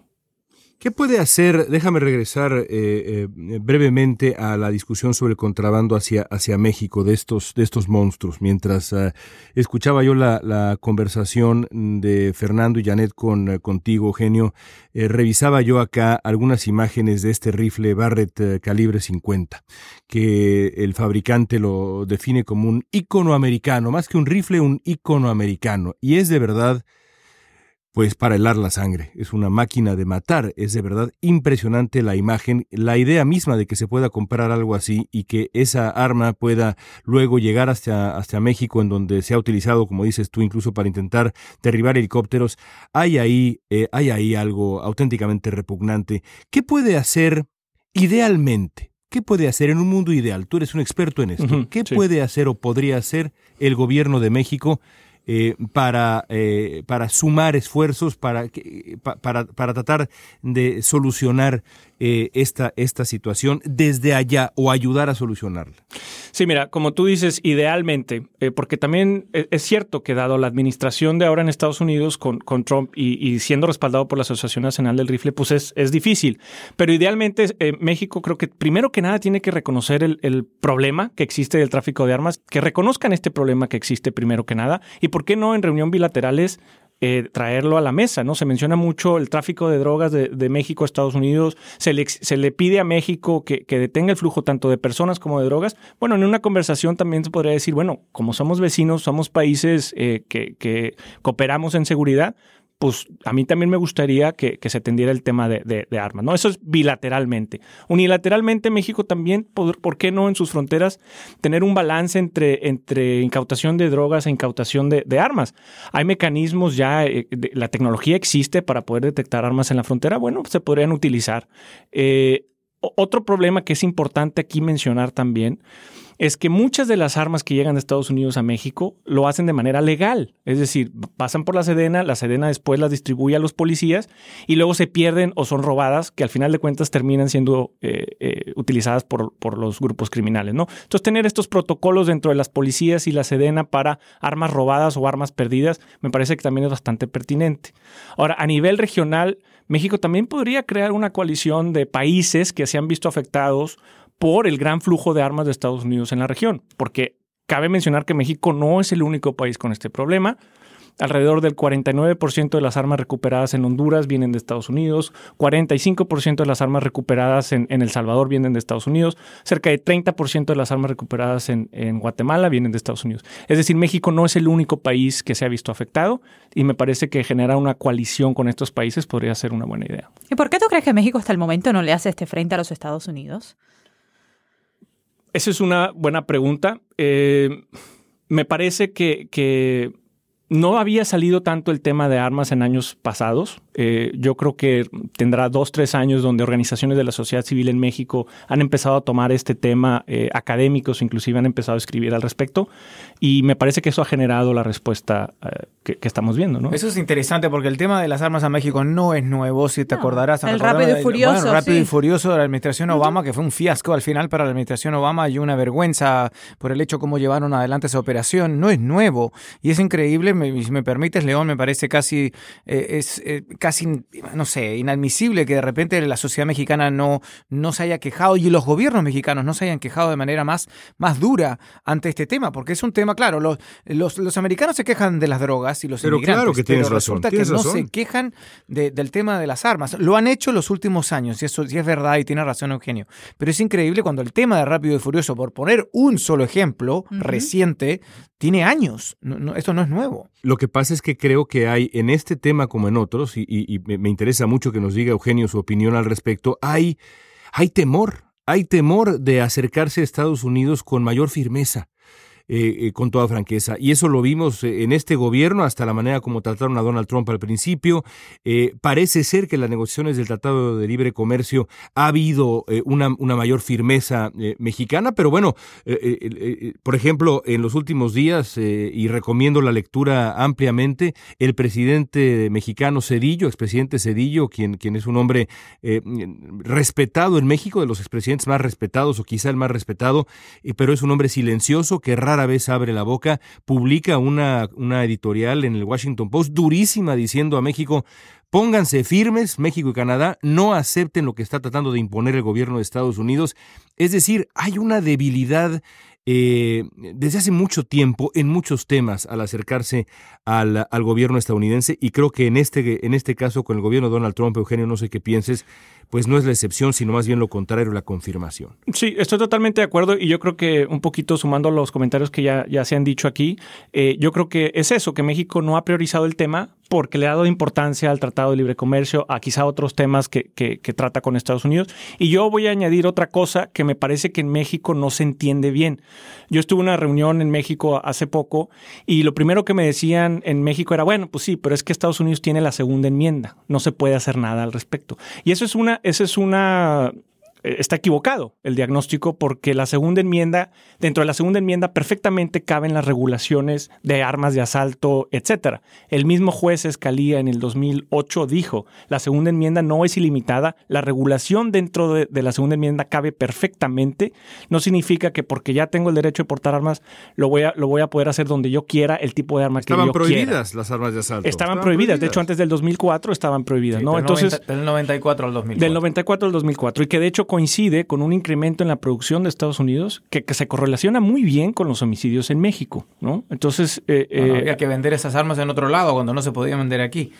¿Qué puede hacer? Déjame regresar eh, eh, brevemente a la discusión sobre el contrabando hacia, hacia México de estos, de estos monstruos. Mientras eh, escuchaba yo la, la conversación de Fernando y Janet con, eh, contigo, Genio, eh, revisaba yo acá algunas imágenes de este rifle Barrett calibre 50, que el fabricante lo define como un ícono americano, más que un rifle, un ícono americano. Y es de verdad pues para helar la sangre. Es una máquina de matar. Es de verdad impresionante la imagen, la idea misma de que se pueda comprar algo así y que esa arma pueda luego llegar hasta, hasta México, en donde se ha utilizado, como dices tú, incluso para intentar derribar helicópteros. Hay ahí, eh, hay ahí algo auténticamente repugnante. ¿Qué puede hacer idealmente? ¿Qué puede hacer en un mundo ideal? Tú eres un experto en esto. ¿Qué sí. puede hacer o podría hacer el gobierno de México eh, para, eh, para sumar esfuerzos, para, para, para tratar de solucionar eh, esta, esta situación desde allá o ayudar a solucionarla? Sí, mira, como tú dices, idealmente, eh, porque también e- es cierto que dado la administración de ahora en Estados Unidos con, con Trump y, y siendo respaldado por la Asociación Nacional del Rifle, pues es, es difícil. Pero idealmente eh, México creo que primero que nada tiene que reconocer el, el problema que existe del tráfico de armas, que reconozcan este problema que existe primero que nada y por qué no en reunión bilaterales eh, traerlo a la mesa, ¿no? Se menciona mucho el tráfico de drogas de, de México a Estados Unidos, se le, se le pide a México que, que detenga el flujo tanto de personas como de drogas. Bueno, en una conversación también se podría decir, bueno, como somos vecinos, somos países eh, que, que cooperamos en seguridad, pues a mí también me gustaría que, se atendiera el tema de, armas, ¿no? Eso es bilateralmente. Unilateralmente, México también, ¿por, por qué no en sus fronteras tener un balance entre, entre incautación de drogas e incautación de, armas? Hay mecanismos ya, eh, la tecnología existe para poder detectar armas en la frontera, bueno, se podrían utilizar. Eh, otro problema que es importante aquí mencionar también es que muchas de las armas que llegan de Estados Unidos a México lo hacen de manera legal. Es decir, pasan por la Sedena, la Sedena después las distribuye a los policías y luego se pierden o son robadas, que al final de cuentas terminan siendo eh, eh, utilizadas por, por los grupos criminales. ¿no? Entonces, tener estos protocolos dentro de las policías y la Sedena para armas robadas o armas perdidas me parece que también es bastante pertinente. Ahora, a nivel regional, México también podría crear una coalición de países que se han visto afectados por el gran flujo de armas de Estados Unidos en la región, porque cabe mencionar que México no es el único país con este problema. Alrededor del 49% de las armas recuperadas en Honduras vienen de Estados Unidos, 45% de las armas recuperadas en, El Salvador vienen de Estados Unidos, cerca de 30% de las armas recuperadas en, en Guatemala vienen de Estados Unidos. Es decir, México no es el único país que se ha visto afectado y me parece que generar una coalición con estos países podría ser una buena idea. ¿Y por qué tú crees que México hasta el momento no le hace este frente a los Estados Unidos? Esa es una buena pregunta. Eh, me parece que, que no había salido tanto el tema de armas en años pasados. Eh, yo creo que tendrá dos, tres años donde organizaciones de la sociedad civil en México han empezado a tomar este tema, eh, académicos inclusive han empezado a escribir al respecto, y me parece que eso ha generado la respuesta eh, que, que estamos viendo. ¿no? Eso es interesante porque el tema de las armas a México no es nuevo, si te No, acordarás. el Rápido y Furioso, bueno, rápido sí. y furioso de la administración Obama, que fue un fiasco al final para la administración Obama y una vergüenza por el hecho cómo llevaron adelante esa operación. No es nuevo y es increíble. Me, si me permites, León, me parece casi, eh, es, eh, casi, no sé, inadmisible que de repente la sociedad mexicana no, no se haya quejado y los gobiernos mexicanos no se hayan quejado de manera más, más dura ante este tema, porque es un tema, claro, los, los, los americanos se quejan de las drogas, y los Pero inmigrantes. claro que tienes pero razón, resulta tienes que no razón. se quejan de- del tema de las armas. Lo han hecho los últimos años, y eso sí es verdad, y tiene razón Eugenio. Pero es increíble cuando el tema de Rápido y Furioso, por poner un solo ejemplo reciente, tiene años. No- no- esto no es nuevo. Lo que pasa es que creo que hay en este tema como en otros, y, me interesa mucho que nos diga Eugenio su opinión al respecto, hay, hay temor, hay temor de acercarse a Estados Unidos con mayor firmeza. Eh, eh, con toda franqueza. Y eso lo vimos eh, en este gobierno, hasta la manera como trataron a Donald Trump al principio. Parece ser que en las negociaciones del Tratado de Libre Comercio ha habido una, una mayor firmeza mexicana, pero bueno, por ejemplo, en los últimos días, y recomiendo la lectura ampliamente, el presidente mexicano Cedillo, expresidente Cedillo, quien, quien es un hombre respetado en México, de los expresidentes más respetados o quizá el más respetado, pero es un hombre silencioso que rara vez abre la boca, publica una, una editorial en el Washington Post durísima diciendo a México, Pónganse firmes, México y Canadá, no acepten lo que está tratando de imponer el gobierno de Estados Unidos. Es decir, hay una debilidad eh, desde hace mucho tiempo en muchos temas al acercarse al, al, gobierno estadounidense y creo que en este, en este caso con el gobierno de Donald Trump, Eugenio, no sé qué pienses, pues no es la excepción, sino más bien lo contrario, la confirmación. Sí, estoy totalmente de acuerdo y yo creo que un poquito sumando los comentarios que ya, ya se han dicho aquí, eh, yo creo que es eso, que México no ha priorizado el tema porque le ha dado importancia al Tratado de Libre Comercio, a quizá otros temas que, que, que, trata con Estados Unidos. Y yo voy a añadir otra cosa que me parece que en México no se entiende bien. Yo estuve en una reunión en México hace poco y lo primero que me decían en México era, bueno, pues sí, pero es que Estados Unidos tiene la segunda enmienda, no se puede hacer nada al respecto. Y eso es una, eso es una está equivocado el diagnóstico porque la segunda enmienda, dentro de la segunda enmienda perfectamente caben las regulaciones de armas de asalto, etcétera. El mismo juez Escalía en el 2008 dijo, la segunda enmienda no es ilimitada, la regulación dentro de, de, la segunda enmienda cabe perfectamente, no significa que porque ya tengo el derecho de portar armas lo voy a, lo voy a poder hacer donde yo quiera, el tipo de arma estaban que yo prohibidas quiera. las armas de asalto. Estaban, estaban prohibidas. prohibidas, de hecho antes del 2004 estaban prohibidas, sí, ¿no? Del Entonces 90, del 94 al 2004. Del 94 al 2004 y que de hecho coincide con un incremento en la producción de Estados Unidos que, que se correlaciona muy bien con los homicidios en México, ¿no? Entonces... Eh, bueno, había que vender esas armas en otro lado cuando no se podían vender aquí.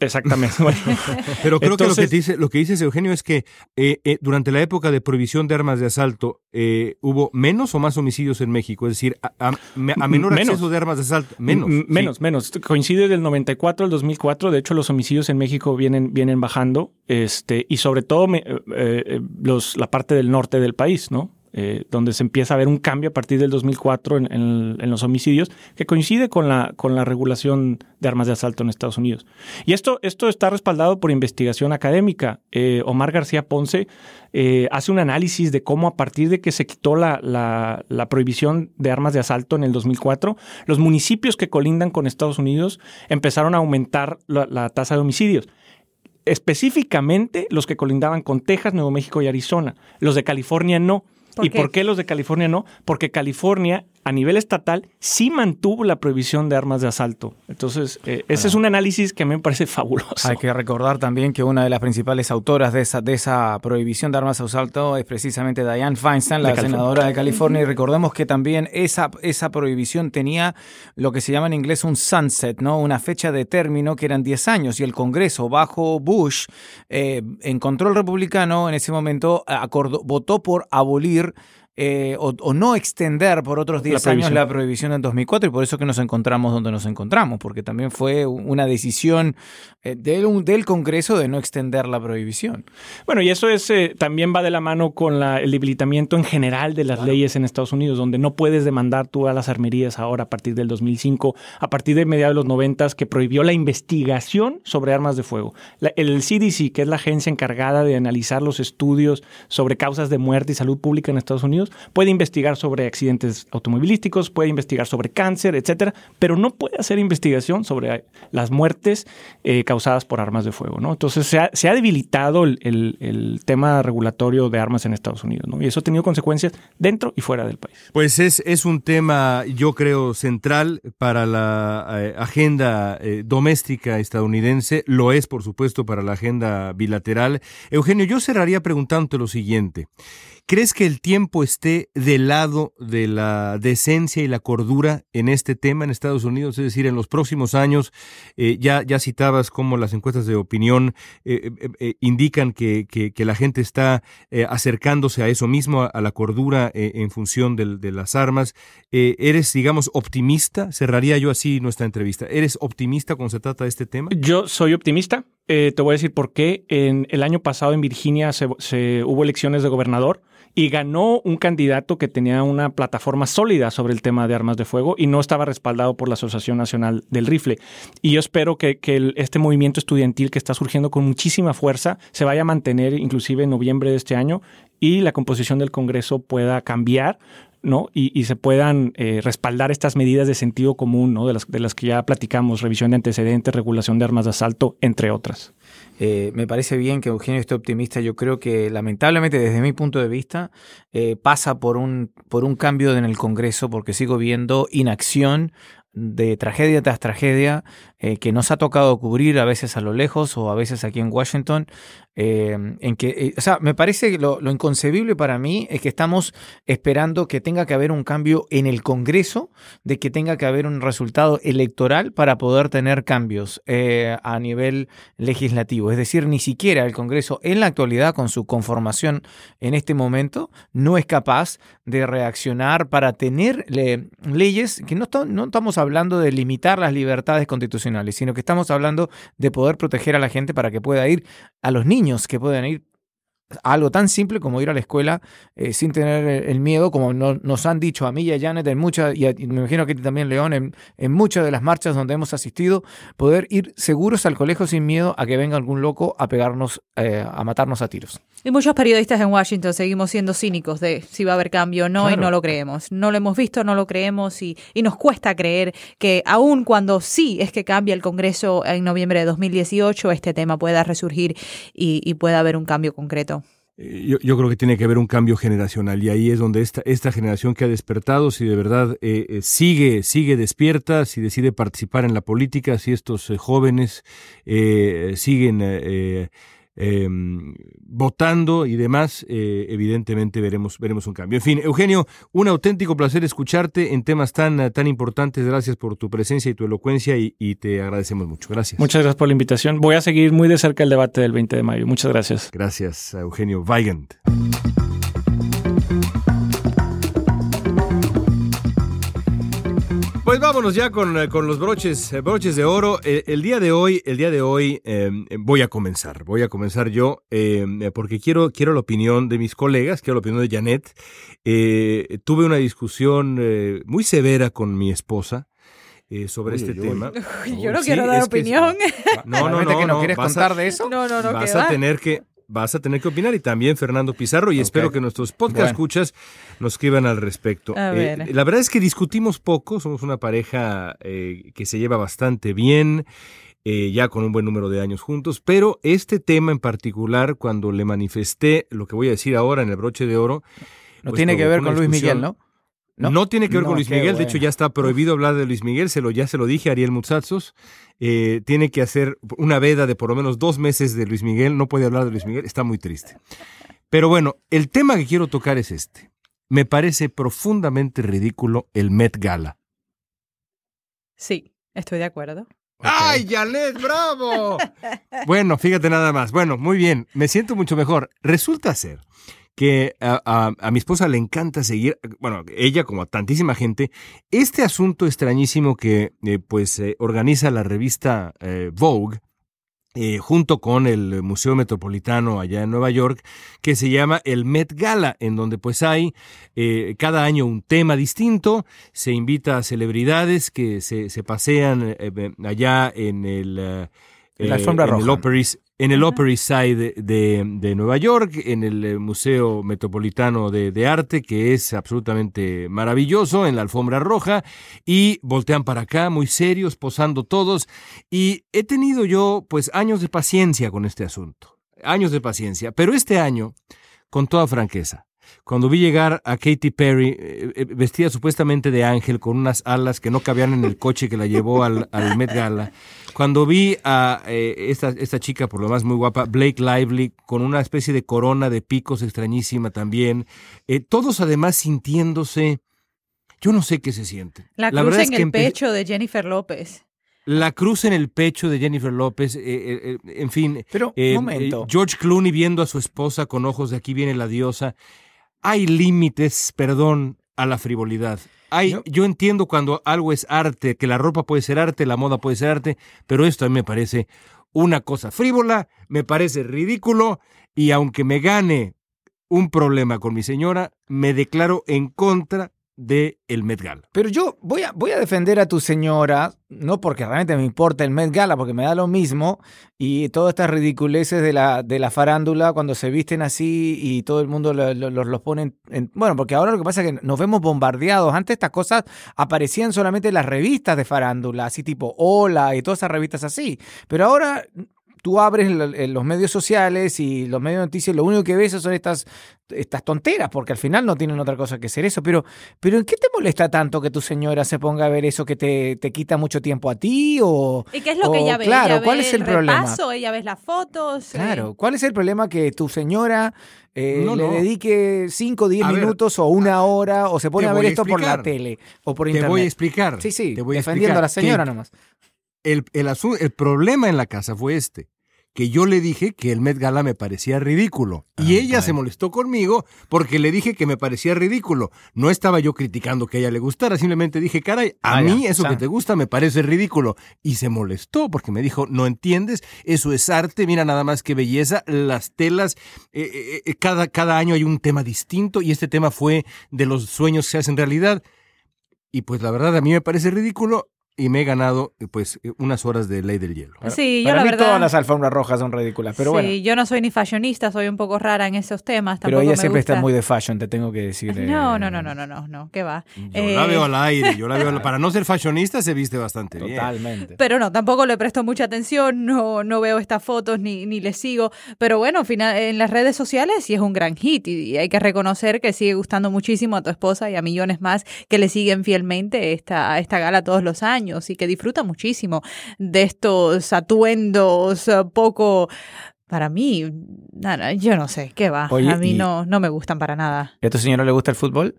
Exactamente. Bueno, Pero creo Entonces, que lo que, dice, lo que dices, Eugenio, es que eh, eh, durante la época de prohibición de armas de asalto, eh, ¿hubo menos o más homicidios en México? Es decir, a, a, a menor menos. acceso de armas de asalto, menos. M menos, sí. menos. Coincide del 94 al 2004. De hecho, los homicidios en México vienen, vienen bajando. Este, y sobre todo me, eh, los, la parte del norte del país, ¿no? Eh, donde se empieza a ver un cambio a partir del 2004 en, en, en, los homicidios, que coincide con la, con la regulación de armas de asalto en Estados Unidos. Y esto, esto está respaldado por investigación académica. Eh, Omar García Ponce eh, hace un análisis de cómo a partir de que se quitó la, la, prohibición de armas de asalto en el 2004, los municipios que colindan con Estados Unidos empezaron a aumentar la tasa de homicidios específicamente los que colindaban con Texas, Nuevo México y Arizona. Los de California no. ¿Por ¿Y qué? por qué los de California no? Porque California, a nivel estatal, sí mantuvo la prohibición de armas de asalto. Entonces, eh, ese ah. es un análisis que a mí me parece fabuloso. Hay que recordar también que una de las principales autoras de esa, de esa prohibición de armas de asalto es precisamente Dianne Feinstein, la de senadora de California. Y recordemos que también esa, esa prohibición tenía lo que se llama en inglés un sunset, ¿no? Una fecha de término que eran 10 años. Y el Congreso, bajo Bush, eh, en control republicano, en ese momento acordó, votó por abolir eh, o, o, no extender por otros 10 la años la prohibición en 2004 y por eso que nos encontramos donde nos encontramos, porque también fue una decisión eh, del, del, Congreso de no extender la prohibición. Bueno, y eso es eh, también va de la mano con la, el debilitamiento en general de las claro. leyes en Estados Unidos, donde no puedes demandar tú a las armerías ahora a partir del 2005, a partir de mediados de los 90 que prohibió la investigación sobre armas de fuego. La, el CDC, que es la agencia encargada de analizar los estudios sobre causas de muerte y salud pública en Estados Unidos, puede investigar sobre accidentes automovilísticos, puede investigar sobre cáncer, etcétera, pero no puede hacer investigación sobre las muertes eh, causadas por armas de fuego, ¿no? Entonces se ha, debilitado el, tema regulatorio de armas en Estados Unidos, ¿no? Y eso ha tenido consecuencias dentro y fuera del país. Pues es, es un tema, yo creo, central para la eh, agenda eh, doméstica estadounidense, lo es, por supuesto, para la agenda bilateral. Eugenio, yo cerraría preguntándote lo siguiente. ¿Crees que el tiempo esté del lado de la decencia y la cordura en este tema en Estados Unidos? Es decir, en los próximos años, eh, ya, ya citabas cómo las encuestas de opinión eh, eh, indican que, que, la gente está acercándose a eso mismo, a, la cordura en función de, las armas. ¿Eres, digamos, optimista? Cerraría yo así nuestra entrevista. ¿Eres optimista cuando se trata de este tema? Yo soy optimista. te voy a decir por qué. En el año pasado en Virginia se hubo elecciones de gobernador y ganó un candidato que tenía una plataforma sólida sobre el tema de armas de fuego y no estaba respaldado por la Asociación Nacional del Rifle. Y yo espero que, este movimiento estudiantil que está surgiendo con muchísima fuerza se vaya a mantener inclusive en noviembre de este año y la composición del Congreso pueda cambiar ¿no? Y, se puedan eh, respaldar estas medidas de sentido común, ¿no? De las, de las que ya platicamos, revisión de antecedentes, regulación de armas de asalto, entre otras. Eh, me parece bien que Eugenio esté optimista. Yo creo que lamentablemente desde mi punto de vista eh, pasa por un, por un cambio en el Congreso porque sigo viendo inacción de tragedia tras tragedia que nos ha tocado cubrir a veces a lo lejos o a veces aquí en Washington, eh, en que, eh, o sea, me parece que lo, inconcebible para mí es que estamos esperando que tenga que haber un cambio en el Congreso, de que tenga que haber un resultado electoral para poder tener cambios a nivel legislativo. Es decir, ni siquiera el Congreso en la actualidad, con su conformación en este momento, no es capaz de reaccionar para tener leyes que no, no estamos hablando de limitar las libertades constitucionales, sino que estamos hablando de poder proteger a la gente para que pueda ir, a los niños que puedan ir algo tan simple como ir a la escuela eh, sin tener el miedo, como nos han dicho a mí y a Janet en muchas, y, me imagino que también León, en, muchas de las marchas donde hemos asistido, poder ir seguros al colegio sin miedo a que venga algún loco a pegarnos, eh, a matarnos a tiros. Y muchos periodistas en Washington seguimos siendo cínicos de si va a haber cambio o no, y no lo creemos. No lo hemos visto, no lo creemos, y, y nos cuesta creer que aun cuando sí es que cambia el Congreso en noviembre de 2018, este tema pueda resurgir y, y pueda haber un cambio concreto. Eh, yo, creo que tiene que haber un cambio generacional y ahí es donde esta, esta generación que ha despertado, si de verdad eh, eh, sigue, sigue despierta, si decide participar en la política, si estos jóvenes siguen eh, votando y demás, eh, evidentemente veremos, veremos un cambio. En fin, Eugenio, un auténtico placer escucharte en temas tan, tan importantes. Gracias por tu presencia y tu elocuencia y, y te agradecemos mucho. Gracias. Muchas gracias por la invitación. Voy a seguir muy de cerca el debate del 20 de mayo. Muchas gracias. Gracias, Eugenio Weigand. Pues vámonos ya con, eh, los broches, eh, broches de oro. Eh, el, día de hoy, el día de hoy voy a comenzar. Voy a comenzar yo porque quiero, quiero la opinión de mis colegas, quiero la opinión de Janet. tuve una discusión muy severa con mi esposa. sobre este tema. Yo no quiero dar opinión. no, no, no, que no, quieres contar de eso. No, no, no. Vas a tener que, vas a tener que opinar y también Fernando Pizarro y espero que nuestros podcast escuchas nos escriban al respecto. Eh, la verdad es que discutimos poco, somos una pareja eh, que se lleva bastante bien. Eh, ya con un buen número de años juntos, pero este tema en particular, cuando le manifesté lo que voy a decir ahora en el broche de oro... No pues tiene que ver con Luis Miguel, ¿no? ¿No? tiene que ver con Luis Miguel, de hecho ya está prohibido hablar de Luis Miguel, se lo, ya se lo dije a Ariel Mutsatsos. Eh, tiene que hacer una veda de por lo menos dos meses de Luis Miguel, no puede hablar de Luis Miguel, está muy triste. Pero bueno, el tema que quiero tocar es este. Me parece profundamente ridículo el Met Gala. Sí, estoy de acuerdo. ¡Ay, Janet, bravo! bueno, fíjate nada más. Bueno, muy bien, me siento mucho mejor. Resulta ser que a, mi esposa le encanta seguir, bueno, ella como a tantísima gente, este asunto extrañísimo que eh, pues eh, organiza la revista eh, Vogue, junto con el Museo Metropolitano allá en Nueva York, que se llama el Met Gala, en donde pues hay cada año un tema distinto, se invita a celebridades que se, se pasean allá en el... La alfombra roja. En el Upper East Side de, Nueva York, en el eh, Museo Metropolitano de, Arte, que es absolutamente maravilloso, en la alfombra roja, y voltean para acá, muy serios, posando todos, y he tenido yo, pues, años de paciencia con este asunto, años de paciencia, pero este año, con toda franqueza, cuando vi llegar a Katy Perry eh, eh, vestida supuestamente de ángel con unas alas que no cabían en el coche que la llevó al, al Met Gala, cuando vi a eh, esta, esta chica, por lo más muy guapa, Blake Lively, con una especie de corona de picos extrañísima también, eh, todos además sintiéndose, yo no sé qué se siente. La cruz en el pecho de Jennifer López. La cruz en el pecho de Jennifer López, eh, eh, eh, en fin. Pero, eh, momento. eh, George Clooney viendo a su esposa con ojos de aquí viene la diosa. Hay límites, perdón, a la frivolidad. Hay, Yo- yo entiendo cuando algo es arte, que la ropa puede ser arte, la moda puede ser arte, pero esto a mí me parece una cosa frívola, me parece ridículo, y aunque me gane un problema con mi señora, me declaro en contra de el Met Gala. Pero yo voy a, voy a defender a tu señora, no porque realmente me importa el Met Gala, porque me da lo mismo, y todas estas ridiculeces de la, de la farándula cuando se visten así y todo el mundo lo- lo- los los pone en... Bueno, porque ahora lo que pasa es que nos vemos bombardeados. Antes estas cosas aparecían solamente en las revistas de farándula, así tipo Hola y todas esas revistas así. Pero ahora tú abres el- los medios sociales y los medios de noticias, lo único que ves son estas, estas tonteras, porque al final no tienen otra cosa que ser eso. Pero, pero ¿en qué te molesta tanto que tu señora se ponga a ver eso que te, te quita mucho tiempo a ti? O, ¿Y qué es lo que ella ve? Claro, ella ¿cuál ve es el, problema? repaso, ella ve las fotos. eh, Claro, ¿cuál es el problema que tu señora eh, No, le no. dedique 5 o 10 A ver, minutos o una hora o se pone te a ver a esto por la explicar. tele o por Te internet? voy a explicar. Sí, sí, te voy a defendiendo a la explicar señora que nomás. El, el, el problema en la casa fue este, que yo le dije que el Met Gala me parecía ridículo. y Ah, ella se molestó conmigo porque le dije que me parecía ridículo. No estaba yo criticando que a ella le gustara, simplemente dije, caray, a Ah, ya, mí eso que te gusta me parece ridículo. Y se molestó porque me dijo, no entiendes, eso es arte, mira nada más qué belleza, las telas, eh, eh, eh, cada, cada año hay un tema distinto y este tema fue de los sueños que se hacen realidad. Y pues la verdad a mí me parece ridículo y me he ganado pues eh, unas horas de ley del hielo. Sí, yo Para la mí verdad. todas las alfombras rojas son ridículas, pero sí, bueno. yo no soy ni fashionista, soy un poco rara en esos temas. Pero ella me siempre está gusta. muy de fashion, te tengo que decir. eh, No, no, no, no, no, no, no, ¿qué va? Yo Eh, la veo al aire, yo la veo al- para no ser fashionista se viste bastante bien. Totalmente. Pero no, tampoco le presto mucha atención, no, no veo estas fotos ni, ni le sigo. Pero bueno, final, en las redes sociales sí es un gran hit y, y hay que reconocer que sigue gustando muchísimo a tu esposa y a millones más que le siguen fielmente esta, esta gala todos los años y que disfrutan muchísimo de estos atuendos eh, poco... Para mí, nada, yo no sé, ¿qué va? Oye, a mí no, no me gustan para nada. ¿Y a tu señora le gusta el fútbol?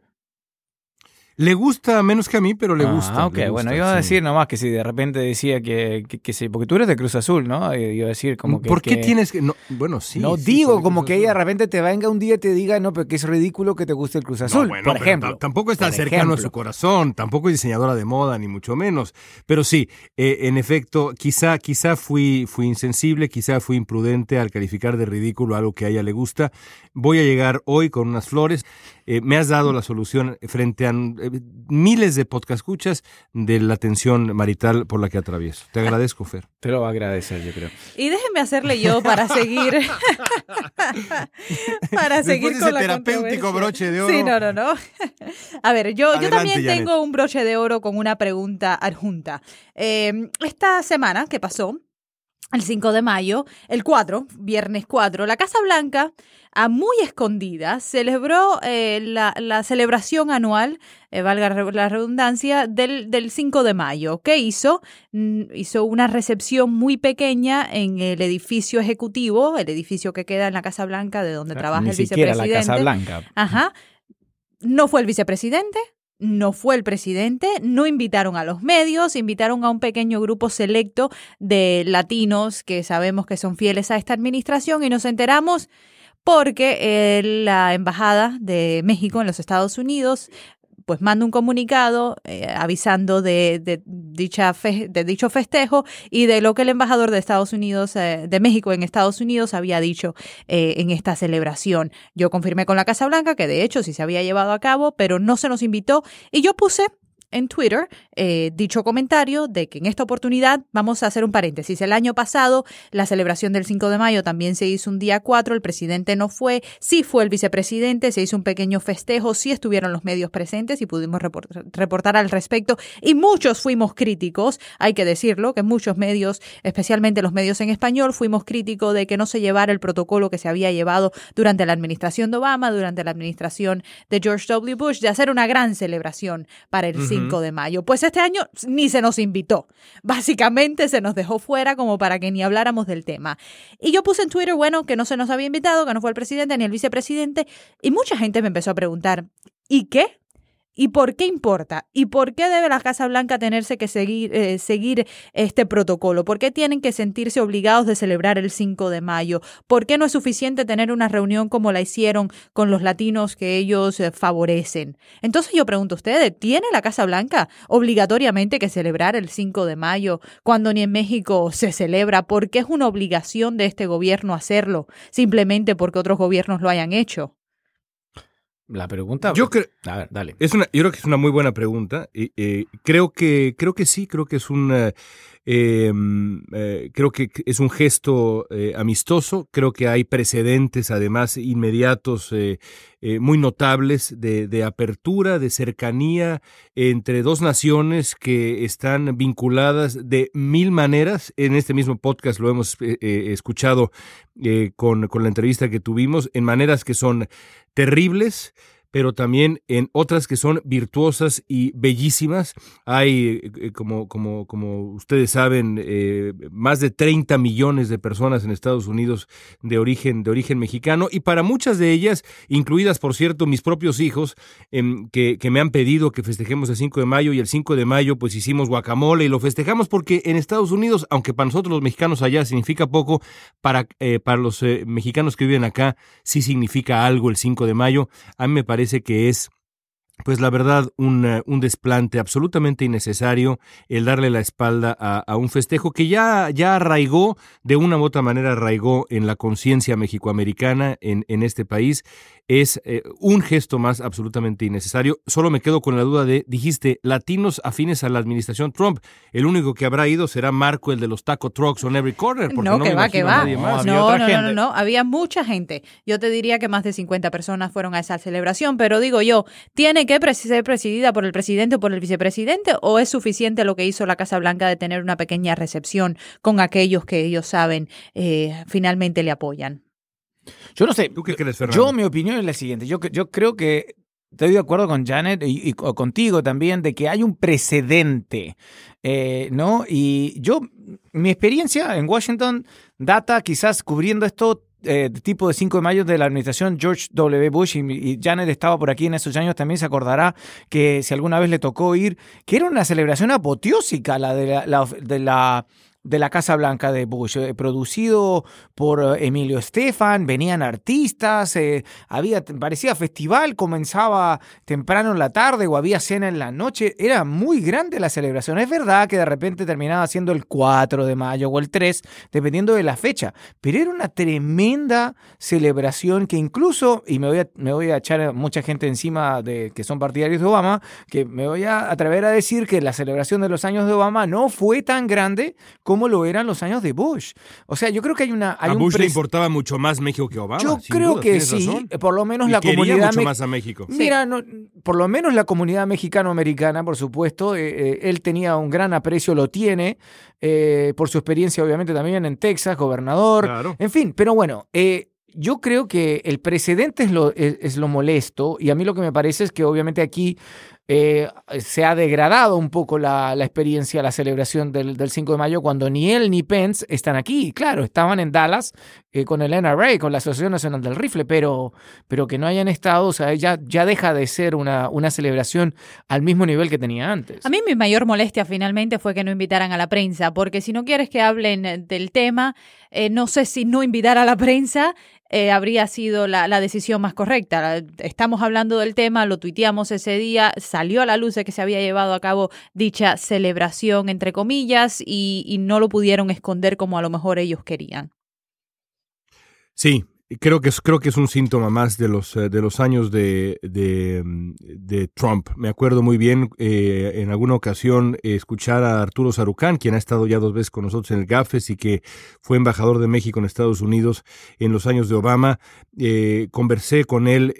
Le gusta menos que a mí, pero le Ah, gusta. ok, le bueno, gusta, iba a sí. decir nomás que si de repente decía que, que, que sí, porque tú eres de Cruz Azul, ¿no? Iba a decir como que... ¿Por qué que- tienes que.? No, bueno, sí. no sí, digo como que ella de repente te venga un día y te diga, no, pero que es ridículo que te guste el Cruz Azul, No, bueno, por ejemplo. ta- Tampoco está Por cercano a su corazón, tampoco es diseñadora de moda, ni mucho menos. Pero sí, eh, en efecto, quizá, quizá fui, fui insensible, quizá fui imprudente al calificar de ridículo algo que a ella le gusta. Voy a llegar hoy con unas flores. Eh, me has dado la solución frente a eh, miles de podcast escuchas de la tensión marital por la que atravieso. Te agradezco, Fer. Te lo va a agradecer, yo creo. Y déjenme hacerle yo para seguir. para seguir Después de con ese la terapéutico broche de oro. Sí, no, no, no. A ver, yo, yo también Janet. tengo un broche de oro con una pregunta adjunta. Eh, esta semana que pasó, el 5 de mayo, el 4, viernes 4, la Casa Blanca, a muy escondida, celebró eh, la, la celebración anual, eh, valga la redundancia, del, del 5 de mayo. ¿Qué hizo? Mm, Hizo una recepción muy pequeña en el edificio ejecutivo, el edificio que queda en la Casa Blanca, de donde trabaja Ni el siquiera la vicepresidente. Casa Blanca. Ajá. No fue el vicepresidente, no fue el presidente, no invitaron a los medios, invitaron a un pequeño grupo selecto de latinos que sabemos que son fieles a esta administración y nos enteramos porque eh, la embajada de México en los Estados Unidos pues manda un comunicado eh, avisando de, de dicha fe- de dicho festejo y de lo que el embajador de Estados Unidos, eh, de México en Estados Unidos había dicho eh, en esta celebración. Yo confirmé con la Casa Blanca que de hecho sí se había llevado a cabo, pero no se nos invitó y yo puse en Twitter eh, dicho comentario de que en esta oportunidad vamos a hacer un paréntesis. El año pasado la celebración del 5 de mayo también se hizo un día 4, el presidente no fue, sí fue el vicepresidente, se hizo un pequeño festejo, sí estuvieron los medios presentes y pudimos reportar al respecto y muchos fuimos críticos, hay que decirlo, que muchos medios, especialmente los medios en español, fuimos críticos de que no se llevara el protocolo que se había llevado durante la administración de Obama, durante la administración de George W. Bush, de hacer una gran celebración para el 5 de mayo. Pues este año ni se nos invitó. Básicamente se nos dejó fuera como para que ni habláramos del tema. Y yo puse en Twitter, bueno, que no se nos había invitado, que no fue el presidente ni el vicepresidente, y mucha gente me empezó a preguntar, ¿y qué? ¿Y por qué importa? ¿Y por qué debe la Casa Blanca tenerse que seguir, eh, este protocolo? ¿Por qué tienen que sentirse obligados de celebrar el 5 de mayo? ¿Por qué no es suficiente tener una reunión como la hicieron con los latinos que ellos eh, favorecen? Entonces yo pregunto a ustedes, ¿tiene la Casa Blanca obligatoriamente que celebrar el 5 de mayo cuando ni en México se celebra? ¿Por qué es una obligación de este gobierno hacerlo? Simplemente porque otros gobiernos lo hayan hecho. La pregunta. Yo creo. dale. Es una, yo creo que es una muy buena pregunta. y eh, creo que, creo que sí, creo que es un. Eh, em, eh, creo que es un gesto amistoso. Creo que hay precedentes, además, inmediatos, muy notables de, apertura, de cercanía entre dos naciones que están vinculadas de mil maneras. En este mismo podcast lo hemos escuchado con la entrevista que tuvimos, en maneras que son terribles, pero también en otras que son virtuosas y bellísimas. Hay, eh, eh, como, como, como ustedes saben, eh, más de 30 millones de personas en Estados Unidos de origen, de origen mexicano y para muchas de ellas, incluidas por cierto mis propios hijos, em, que, que, me han pedido que festejemos el 5 de mayo y el 5 de mayo pues hicimos guacamole y lo festejamos porque en Estados Unidos, aunque para nosotros los mexicanos allá significa poco, para, para los mexicanos que viven acá sí significa algo el 5 de mayo. A mí me parece parece que es pues la verdad, un, eh, un, desplante absolutamente innecesario el darle la espalda a, un festejo que ya, ya arraigó, de una u otra manera arraigó en la conciencia mexicoamericana en, en este país. Es eh, un gesto más absolutamente innecesario. Solo me quedo con la duda de, dijiste, latinos afines a la administración Trump. El único que habrá ido será Marco, el de los taco trucks on every corner. Porque no, que va, que va. No, no, no, no, no, había mucha gente. Yo te diría que más de 50 personas fueron a esa celebración, pero digo yo, tiene que ser presidida por el presidente o por el vicepresidente o es suficiente lo que hizo la Casa Blanca de tener una pequeña recepción con aquellos que ellos saben eh, finalmente le apoyan? Yo no sé. Yo, mi opinión es la siguiente. Yo, yo creo que Estoy de acuerdo con Janet y, contigo también de que hay un precedente, eh, ¿no? Y yo, mi experiencia en Washington data quizás cubriendo esto eh, tipo de 5 de mayo de la administración George W. Bush y, Janet estaba por aquí en esos años, también se acordará que si alguna vez le tocó ir, que era una celebración apoteósica la de la, de la de la Casa Blanca de Bush, eh, producido por eh, Emilio Estefan, venían artistas, eh, había, parecía festival, comenzaba temprano en la tarde o había cena en la noche, era muy grande la celebración. Es verdad que de repente terminaba siendo el 4 de mayo o el 3, dependiendo de la fecha, pero era una tremenda celebración que incluso, y me voy a, me voy a echar mucha gente encima de que son partidarios de Obama, que me voy a atrever a decir que la celebración de los años de Obama no fue tan grande como como lo eran los años de Bush. O sea, yo creo que hay una... a Bush le importaba mucho más México que Obama. Yo creo que sí, por lo menos la comunidad... mucho más a México. Mira, por lo menos la comunidad mexicano-americana, por supuesto, eh, eh, él tenía un gran aprecio, lo tiene, eh, por su experiencia obviamente también en Texas, gobernador, en fin, pero bueno... yo creo que el precedente es lo, es lo molesto y a mí lo que me parece es que obviamente aquí eh, se ha degradado un poco la, experiencia, la celebración del, 5 de mayo, cuando ni él ni Pence están aquí. Claro, estaban en Dallas eh, con el NRA, con la Asociación Nacional del Rifle, pero, pero que no hayan estado, o sea, ya, ya deja de ser una, una celebración al mismo nivel que tenía antes. A mí mi mayor molestia finalmente fue que no invitaran a la prensa, porque si no quieres que hablen del tema, eh, no sé si no invitar a la prensa eh, habría sido la, decisión más correcta. Estamos hablando del tema, lo tuiteamos ese día, salió a la luz de que se había llevado a cabo dicha celebración, entre comillas, y, no lo pudieron esconder como a lo mejor ellos querían. Sí, creo que es, creo que es un síntoma más de los, de los años de, de, Trump. Me acuerdo muy bien en alguna ocasión escuchar a Arturo Sarucán, quien ha estado ya dos veces con nosotros en el GAFES y que fue embajador de México en Estados Unidos en los años de Obama. conversé con él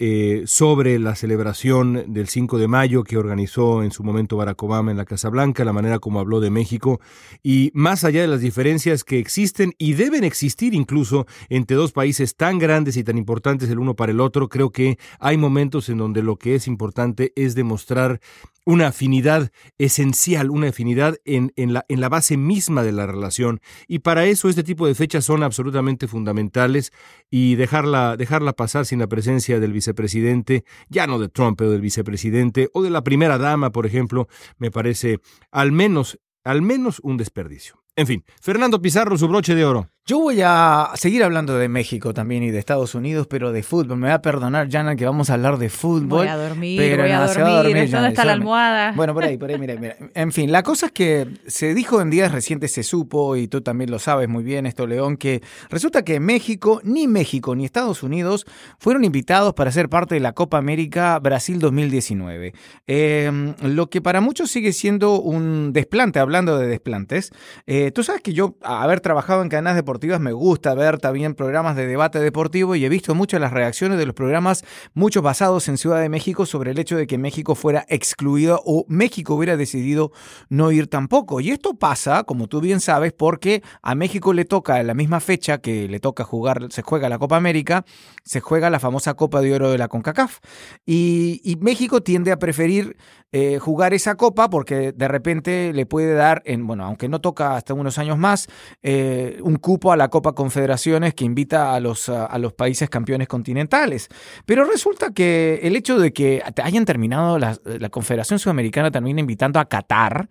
sobre la celebración del 5 de mayo que organizó en su momento Barack Obama en la Casa Blanca, la manera como habló de México y más allá de las diferencias que existen y deben existir incluso entre dos países tan grandes y tan importantes el uno para el otro, creo que hay momentos en donde lo que es importante es demostrar una afinidad esencial, una afinidad en, en, la, en la base misma de la relación. Y para eso este tipo de fechas son absolutamente fundamentales y dejarla, dejarla pasar sin la presencia del vicepresidente, ya no de Trump, pero del vicepresidente o de la primera dama, por ejemplo, me parece al menos, al menos un desperdicio. En fin, Fernando Pizarro, su broche de oro. Yo voy a seguir hablando de México también y de Estados Unidos, pero de fútbol. Me va a perdonar, Jana, que vamos a hablar de fútbol. Voy a dormir, pero voy a dormir. ¿Dónde está la almohada? Bueno, por ahí, por ahí, mira, mira. En fin, la cosa es que se dijo en días recientes, se supo, y tú también lo sabes muy bien, esto, León, que resulta que México, ni México ni Estados Unidos fueron invitados para ser parte de la Copa América Brasil 2019. Em, lo que para muchos sigue siendo un desplante, hablando de desplantes. Eh, tú sabes que yo, haber trabajado en cadenas deportivas, me gusta ver también programas de debate deportivo y he visto muchas las reacciones de los programas, muchos basados en Ciudad de México, sobre el hecho de que México fuera excluido o México hubiera decidido no ir tampoco. Y esto pasa, como tú bien sabes, porque a México le toca en la misma fecha que le toca jugar, se juega la Copa América, se juega la famosa Copa de Oro de la CONCACAF. Y, México tiende a preferir eh, jugar esa copa porque de repente le puede dar, en, bueno, aunque no toca hasta unos años más, eh, un cupo a la Copa Confederaciones que invita a los, a, los países campeones continentales. Pero resulta que el hecho de que hayan terminado la, Confederación Sudamericana termina invitando a Qatar,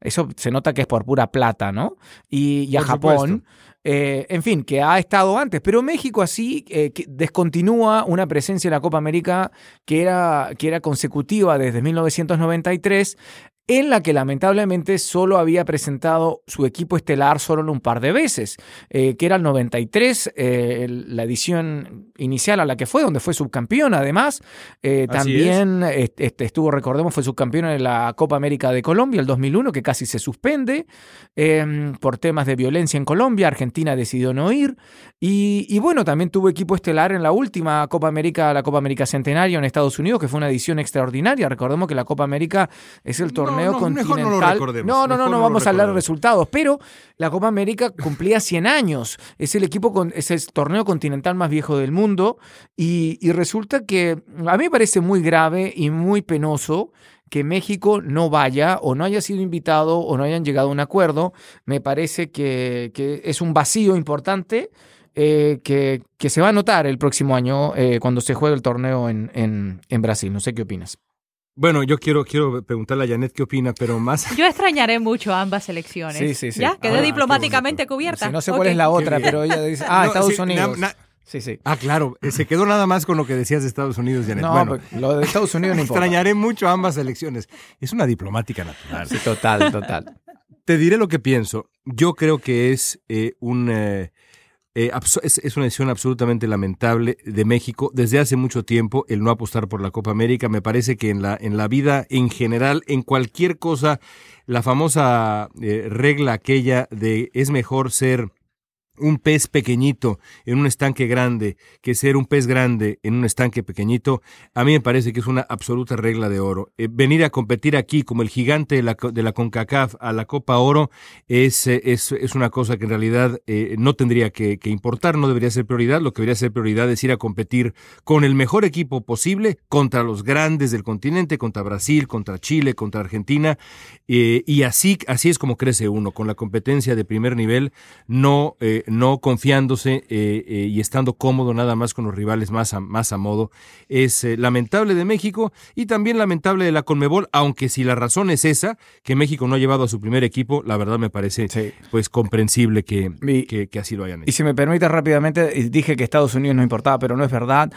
eso se nota que es por pura plata, ¿no? Y, a Japón. Eh, en fin, que ha estado antes, pero México así eh, descontinúa una presencia en la Copa América que era, que era consecutiva desde 1993 en la que lamentablemente solo había presentado su equipo estelar solo un par de veces, eh, que era el 93, eh, la edición inicial a la que fue, donde fue subcampeón además. Eh, también este, estuvo, recordemos, fue subcampeón en la Copa América de Colombia el 2001, que casi se suspende em, por temas de violencia en Colombia. Argentina decidió no ir. Y, y, bueno, también tuvo equipo estelar en la última Copa América, la Copa América Centenario en Estados Unidos, que fue una edición extraordinaria. Recordemos que la Copa América es el torneo no, continental. No, no, no, no, vamos a hablar de resultados, pero la Copa América cumplía 100 años. Es el equipo con, es el torneo continental más viejo del mundo y, y resulta que a mí me parece muy grave y muy penoso que México no vaya o no haya sido invitado o no hayan llegado a un acuerdo. Me parece que, que es un vacío importante. Eh, que, que, se va a notar el próximo año eh, cuando se juegue el torneo en, en, en Brasil. No sé qué opinas. Bueno, yo quiero, quiero preguntarle a Janet qué opina, pero más. Yo extrañaré mucho ambas elecciones. Sí, sí, sí. Ya, quedé ah, diplomáticamente cubierta. no sé cuál es la otra, pero ella dice. Ah, Estados Unidos. sí, sí. Ah, claro. Eh, se quedó nada más con lo que decías de Estados Unidos, Janet. No, bueno, pues, lo de Estados Unidos no importa. Extrañaré mucho ambas elecciones. Es una diplomática natural. Sí, total, total. Te diré lo que pienso. Yo creo que es eh, un. Eh, eh, es, una decisión absolutamente lamentable de México desde hace mucho tiempo el no apostar por la Copa América. Me parece que en la, en la vida en general, en cualquier cosa, la famosa eh, regla aquella de es mejor ser un pez pequeñito en un estanque grande que ser un pez grande en un estanque pequeñito, a mí me parece que es una absoluta regla de oro. Eh, venir a competir aquí como el gigante de la, de la CONCACAF a la Copa Oro es, eh, es, es una cosa que en realidad eh, no tendría que, que, importar, no debería ser prioridad. Lo que debería ser prioridad es ir a competir con el mejor equipo posible contra los grandes del continente, contra Brasil, contra Chile, contra Argentina. y así, así es como crece uno, con la competencia de primer nivel, no no confiándose eh, eh, y estando cómodo nada más con los rivales más a, más a modo. Es eh, lamentable de México y también lamentable de la Conmebol, aunque si la razón es esa, que México no ha llevado a su primer equipo, la verdad me parece pues comprensible que, que, así lo hayan hecho. Y si me permite rápidamente, dije que Estados Unidos no importaba, pero no es verdad.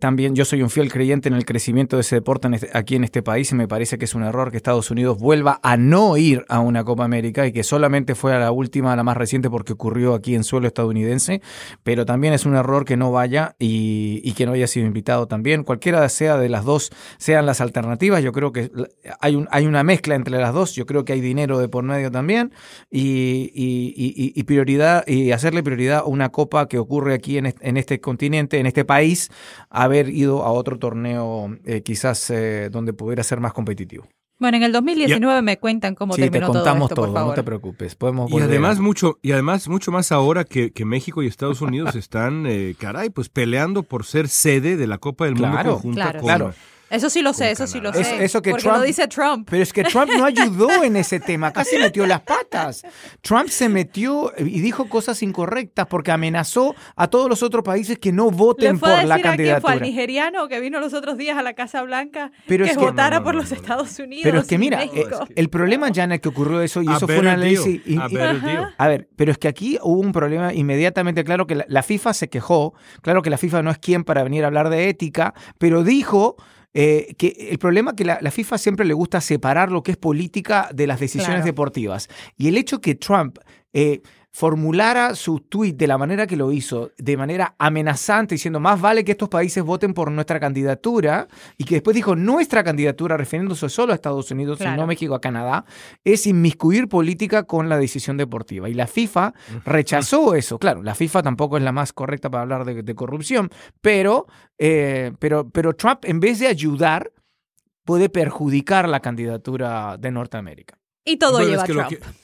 también yo soy un fiel creyente en el crecimiento de ese deporte este, aquí en este país y me parece que es un error que Estados Unidos vuelva a no ir a una Copa América y que solamente fue a la última, a la más reciente, porque ocurrió aquí en suelo estadounidense, pero también es un error que no vaya y, y que no haya sido invitado también. Cualquiera sea de las dos sean las alternativas, yo creo que hay, un, hay una mezcla entre las dos, yo creo que hay dinero de por medio también y, y, y, prioridad y hacerle prioridad a una copa que ocurre aquí en este, en este continente, en este país, haber ido a otro torneo eh, quizás eh, donde pudiera ser más competitivo. Bueno, en el 2019 me cuentan cómo Sí, te terminó contamos todo esto, por favor. no te preocupes. Podemos Y volver. además mucho, y además mucho más ahora que, que México y Estados Unidos están, eh, caray, pues peleando por ser sede de la Copa del Mundo conjunta claro. con, Claro. Eso sí lo sé, eso sí lo sé. Eso- eso que porque Trump- lo dice Trump. Pero es que Trump no ayudó en ese tema, casi metió las patas. Trump se metió y dijo cosas incorrectas porque amenazó a todos los otros países que no Le voten fue por a la decir a quién fue al candidatura. nigeriano que vino los otros días a la Casa Blanca Pero que es que- votara No, no, por los. Estados Unidos. Pero es que mira, eh, México. el problema, Jana, que ocurrió eso y A eso fue una ley... y- a y- better deal. A ver, pero es que aquí hubo un problema inmediatamente claro que la, la FIFA se quejó. Claro que la FIFA no es quien para venir a hablar de ética, pero dijo eh, que el problema es que la, la FIFA siempre le gusta separar lo que es política de las decisiones Claro. deportivas. Y el hecho que Trump eh, formulara su tweet de la manera que lo hizo, de manera amenazante, diciendo más vale que estos países voten por nuestra candidatura, y que después dijo nuestra candidatura, refiriéndose solo a Estados Unidos y Claro. no a México, a Canadá, es inmiscuir política con la decisión deportiva. Y la FIFA rechazó eso. Claro, la FIFA tampoco es la más correcta para hablar de, de corrupción, pero, eh, pero, pero Trump, en vez de ayudar, puede perjudicar la candidatura de Norteamérica. Y todo Bueno, lleva es que Trump.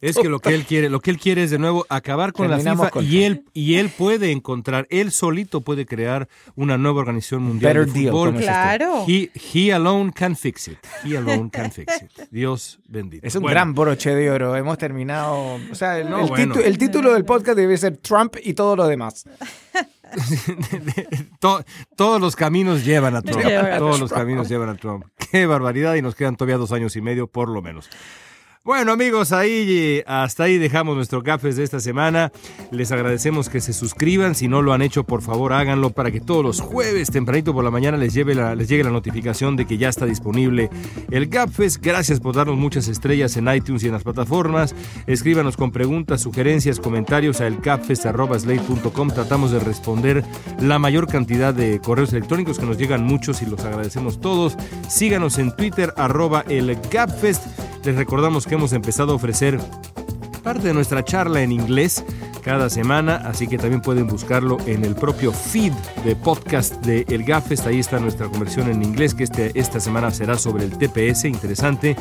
Es que lo que él quiere, lo que él quiere es de nuevo acabar con Terminamos la FIFA con y él y él puede encontrar, él solito puede crear una nueva organización mundial Better de deal, fútbol. Claro. He, he alone can fix it. He alone can fix it. Dios bendito. Es un Bueno, gran broche de oro. Hemos terminado. O sea, el, No, el bueno. titu- el título del podcast debe ser Trump y todo lo demás. to- todos los caminos llevan a Trump. Llevan a todos los caminos llevan a Trump. Qué barbaridad y nos quedan todavía dos años y medio por lo menos. Bueno amigos, ahí hasta ahí dejamos nuestro café de esta semana. Les agradecemos que se suscriban. Si no lo han hecho, por favor háganlo para que todos los jueves tempranito por la mañana les, lleve les llegue la notificación de que ya está disponible el Gapfest. Gracias por darnos muchas estrellas en iTunes y en las plataformas. Escríbanos con preguntas, sugerencias, comentarios a elgapfest.slate.com. Tratamos de responder la mayor cantidad de correos electrónicos que nos llegan muchos y los agradecemos todos. Síganos en Twitter, arroba. Les recordamos que hemos empezado a ofrecer parte de nuestra charla en inglés cada semana, así que también pueden buscarlo en el propio feed de podcast de El Gafest. Ahí está nuestra conversión en inglés, que este, esta semana será sobre el TPS, interesante.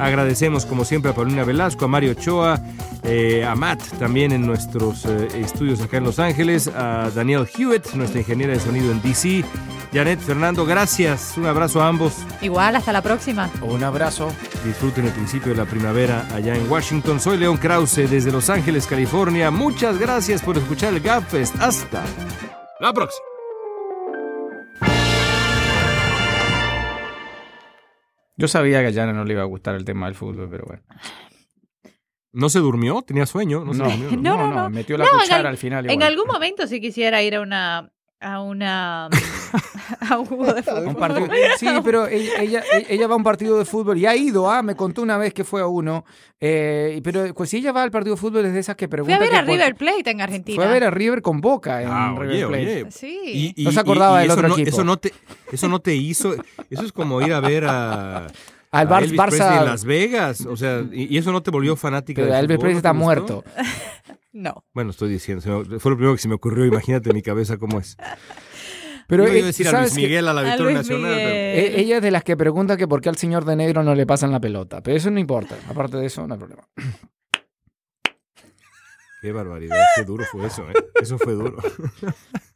Agradecemos como siempre a Paulina Velasco, a Mario Ochoa, eh, a Matt también en nuestros eh, estudios acá en Los Ángeles, a Daniel Hewitt, nuestra ingeniera de sonido en DC, Janet Fernando, gracias, un abrazo a ambos. Igual, hasta la próxima. Un abrazo. Disfruten el principio de la primavera allá en Washington. Soy León Krause desde Los Ángeles, California. Muchas gracias por escuchar el Gapfest. Hasta la próxima. Yo sabía que a Jana no le iba a gustar el tema del fútbol, pero bueno. ¿No se durmió? ¿Tenía sueño? No, se No, durmió. No, no, no. Metió la cuchara al- al final. En algún momento si quisiera ir a una a una a un juego de fútbol. Un partido- Sí, pero ella, ella, ella va a un partido de fútbol y ha ido, ah, me contó una vez que fue a uno. eh, pero pues, si ella va al partido de fútbol es de esas que Fui pregunta. a ver a River Plate en Argentina. Fue a ver a River con Boca en Ah, River oye, Plate. oye. Sí. No se acordaba del eso otro no, equipo. Eso no, te, eso no te hizo. Eso es como ir a ver a. Al a Bar- Elvis Barça- Presley en Las Vegas. O sea, y, y eso no te volvió fanática Pero del Elvis Presley ¿no está muerto. No. Bueno, estoy diciendo. Fue lo primero que se me ocurrió. Imagínate en mi cabeza cómo es. Pero Iba eh, a decir a ¿sabes Luis? Miguel a la Victoria Nacional. pero- Miguel. Eh, ella es de las que pregunta que por qué al señor de negro no le pasan la pelota. Pero eso no importa. Aparte de eso, no hay problema. Qué barbaridad, qué duro fue eso, ¿eh? Eso fue duro.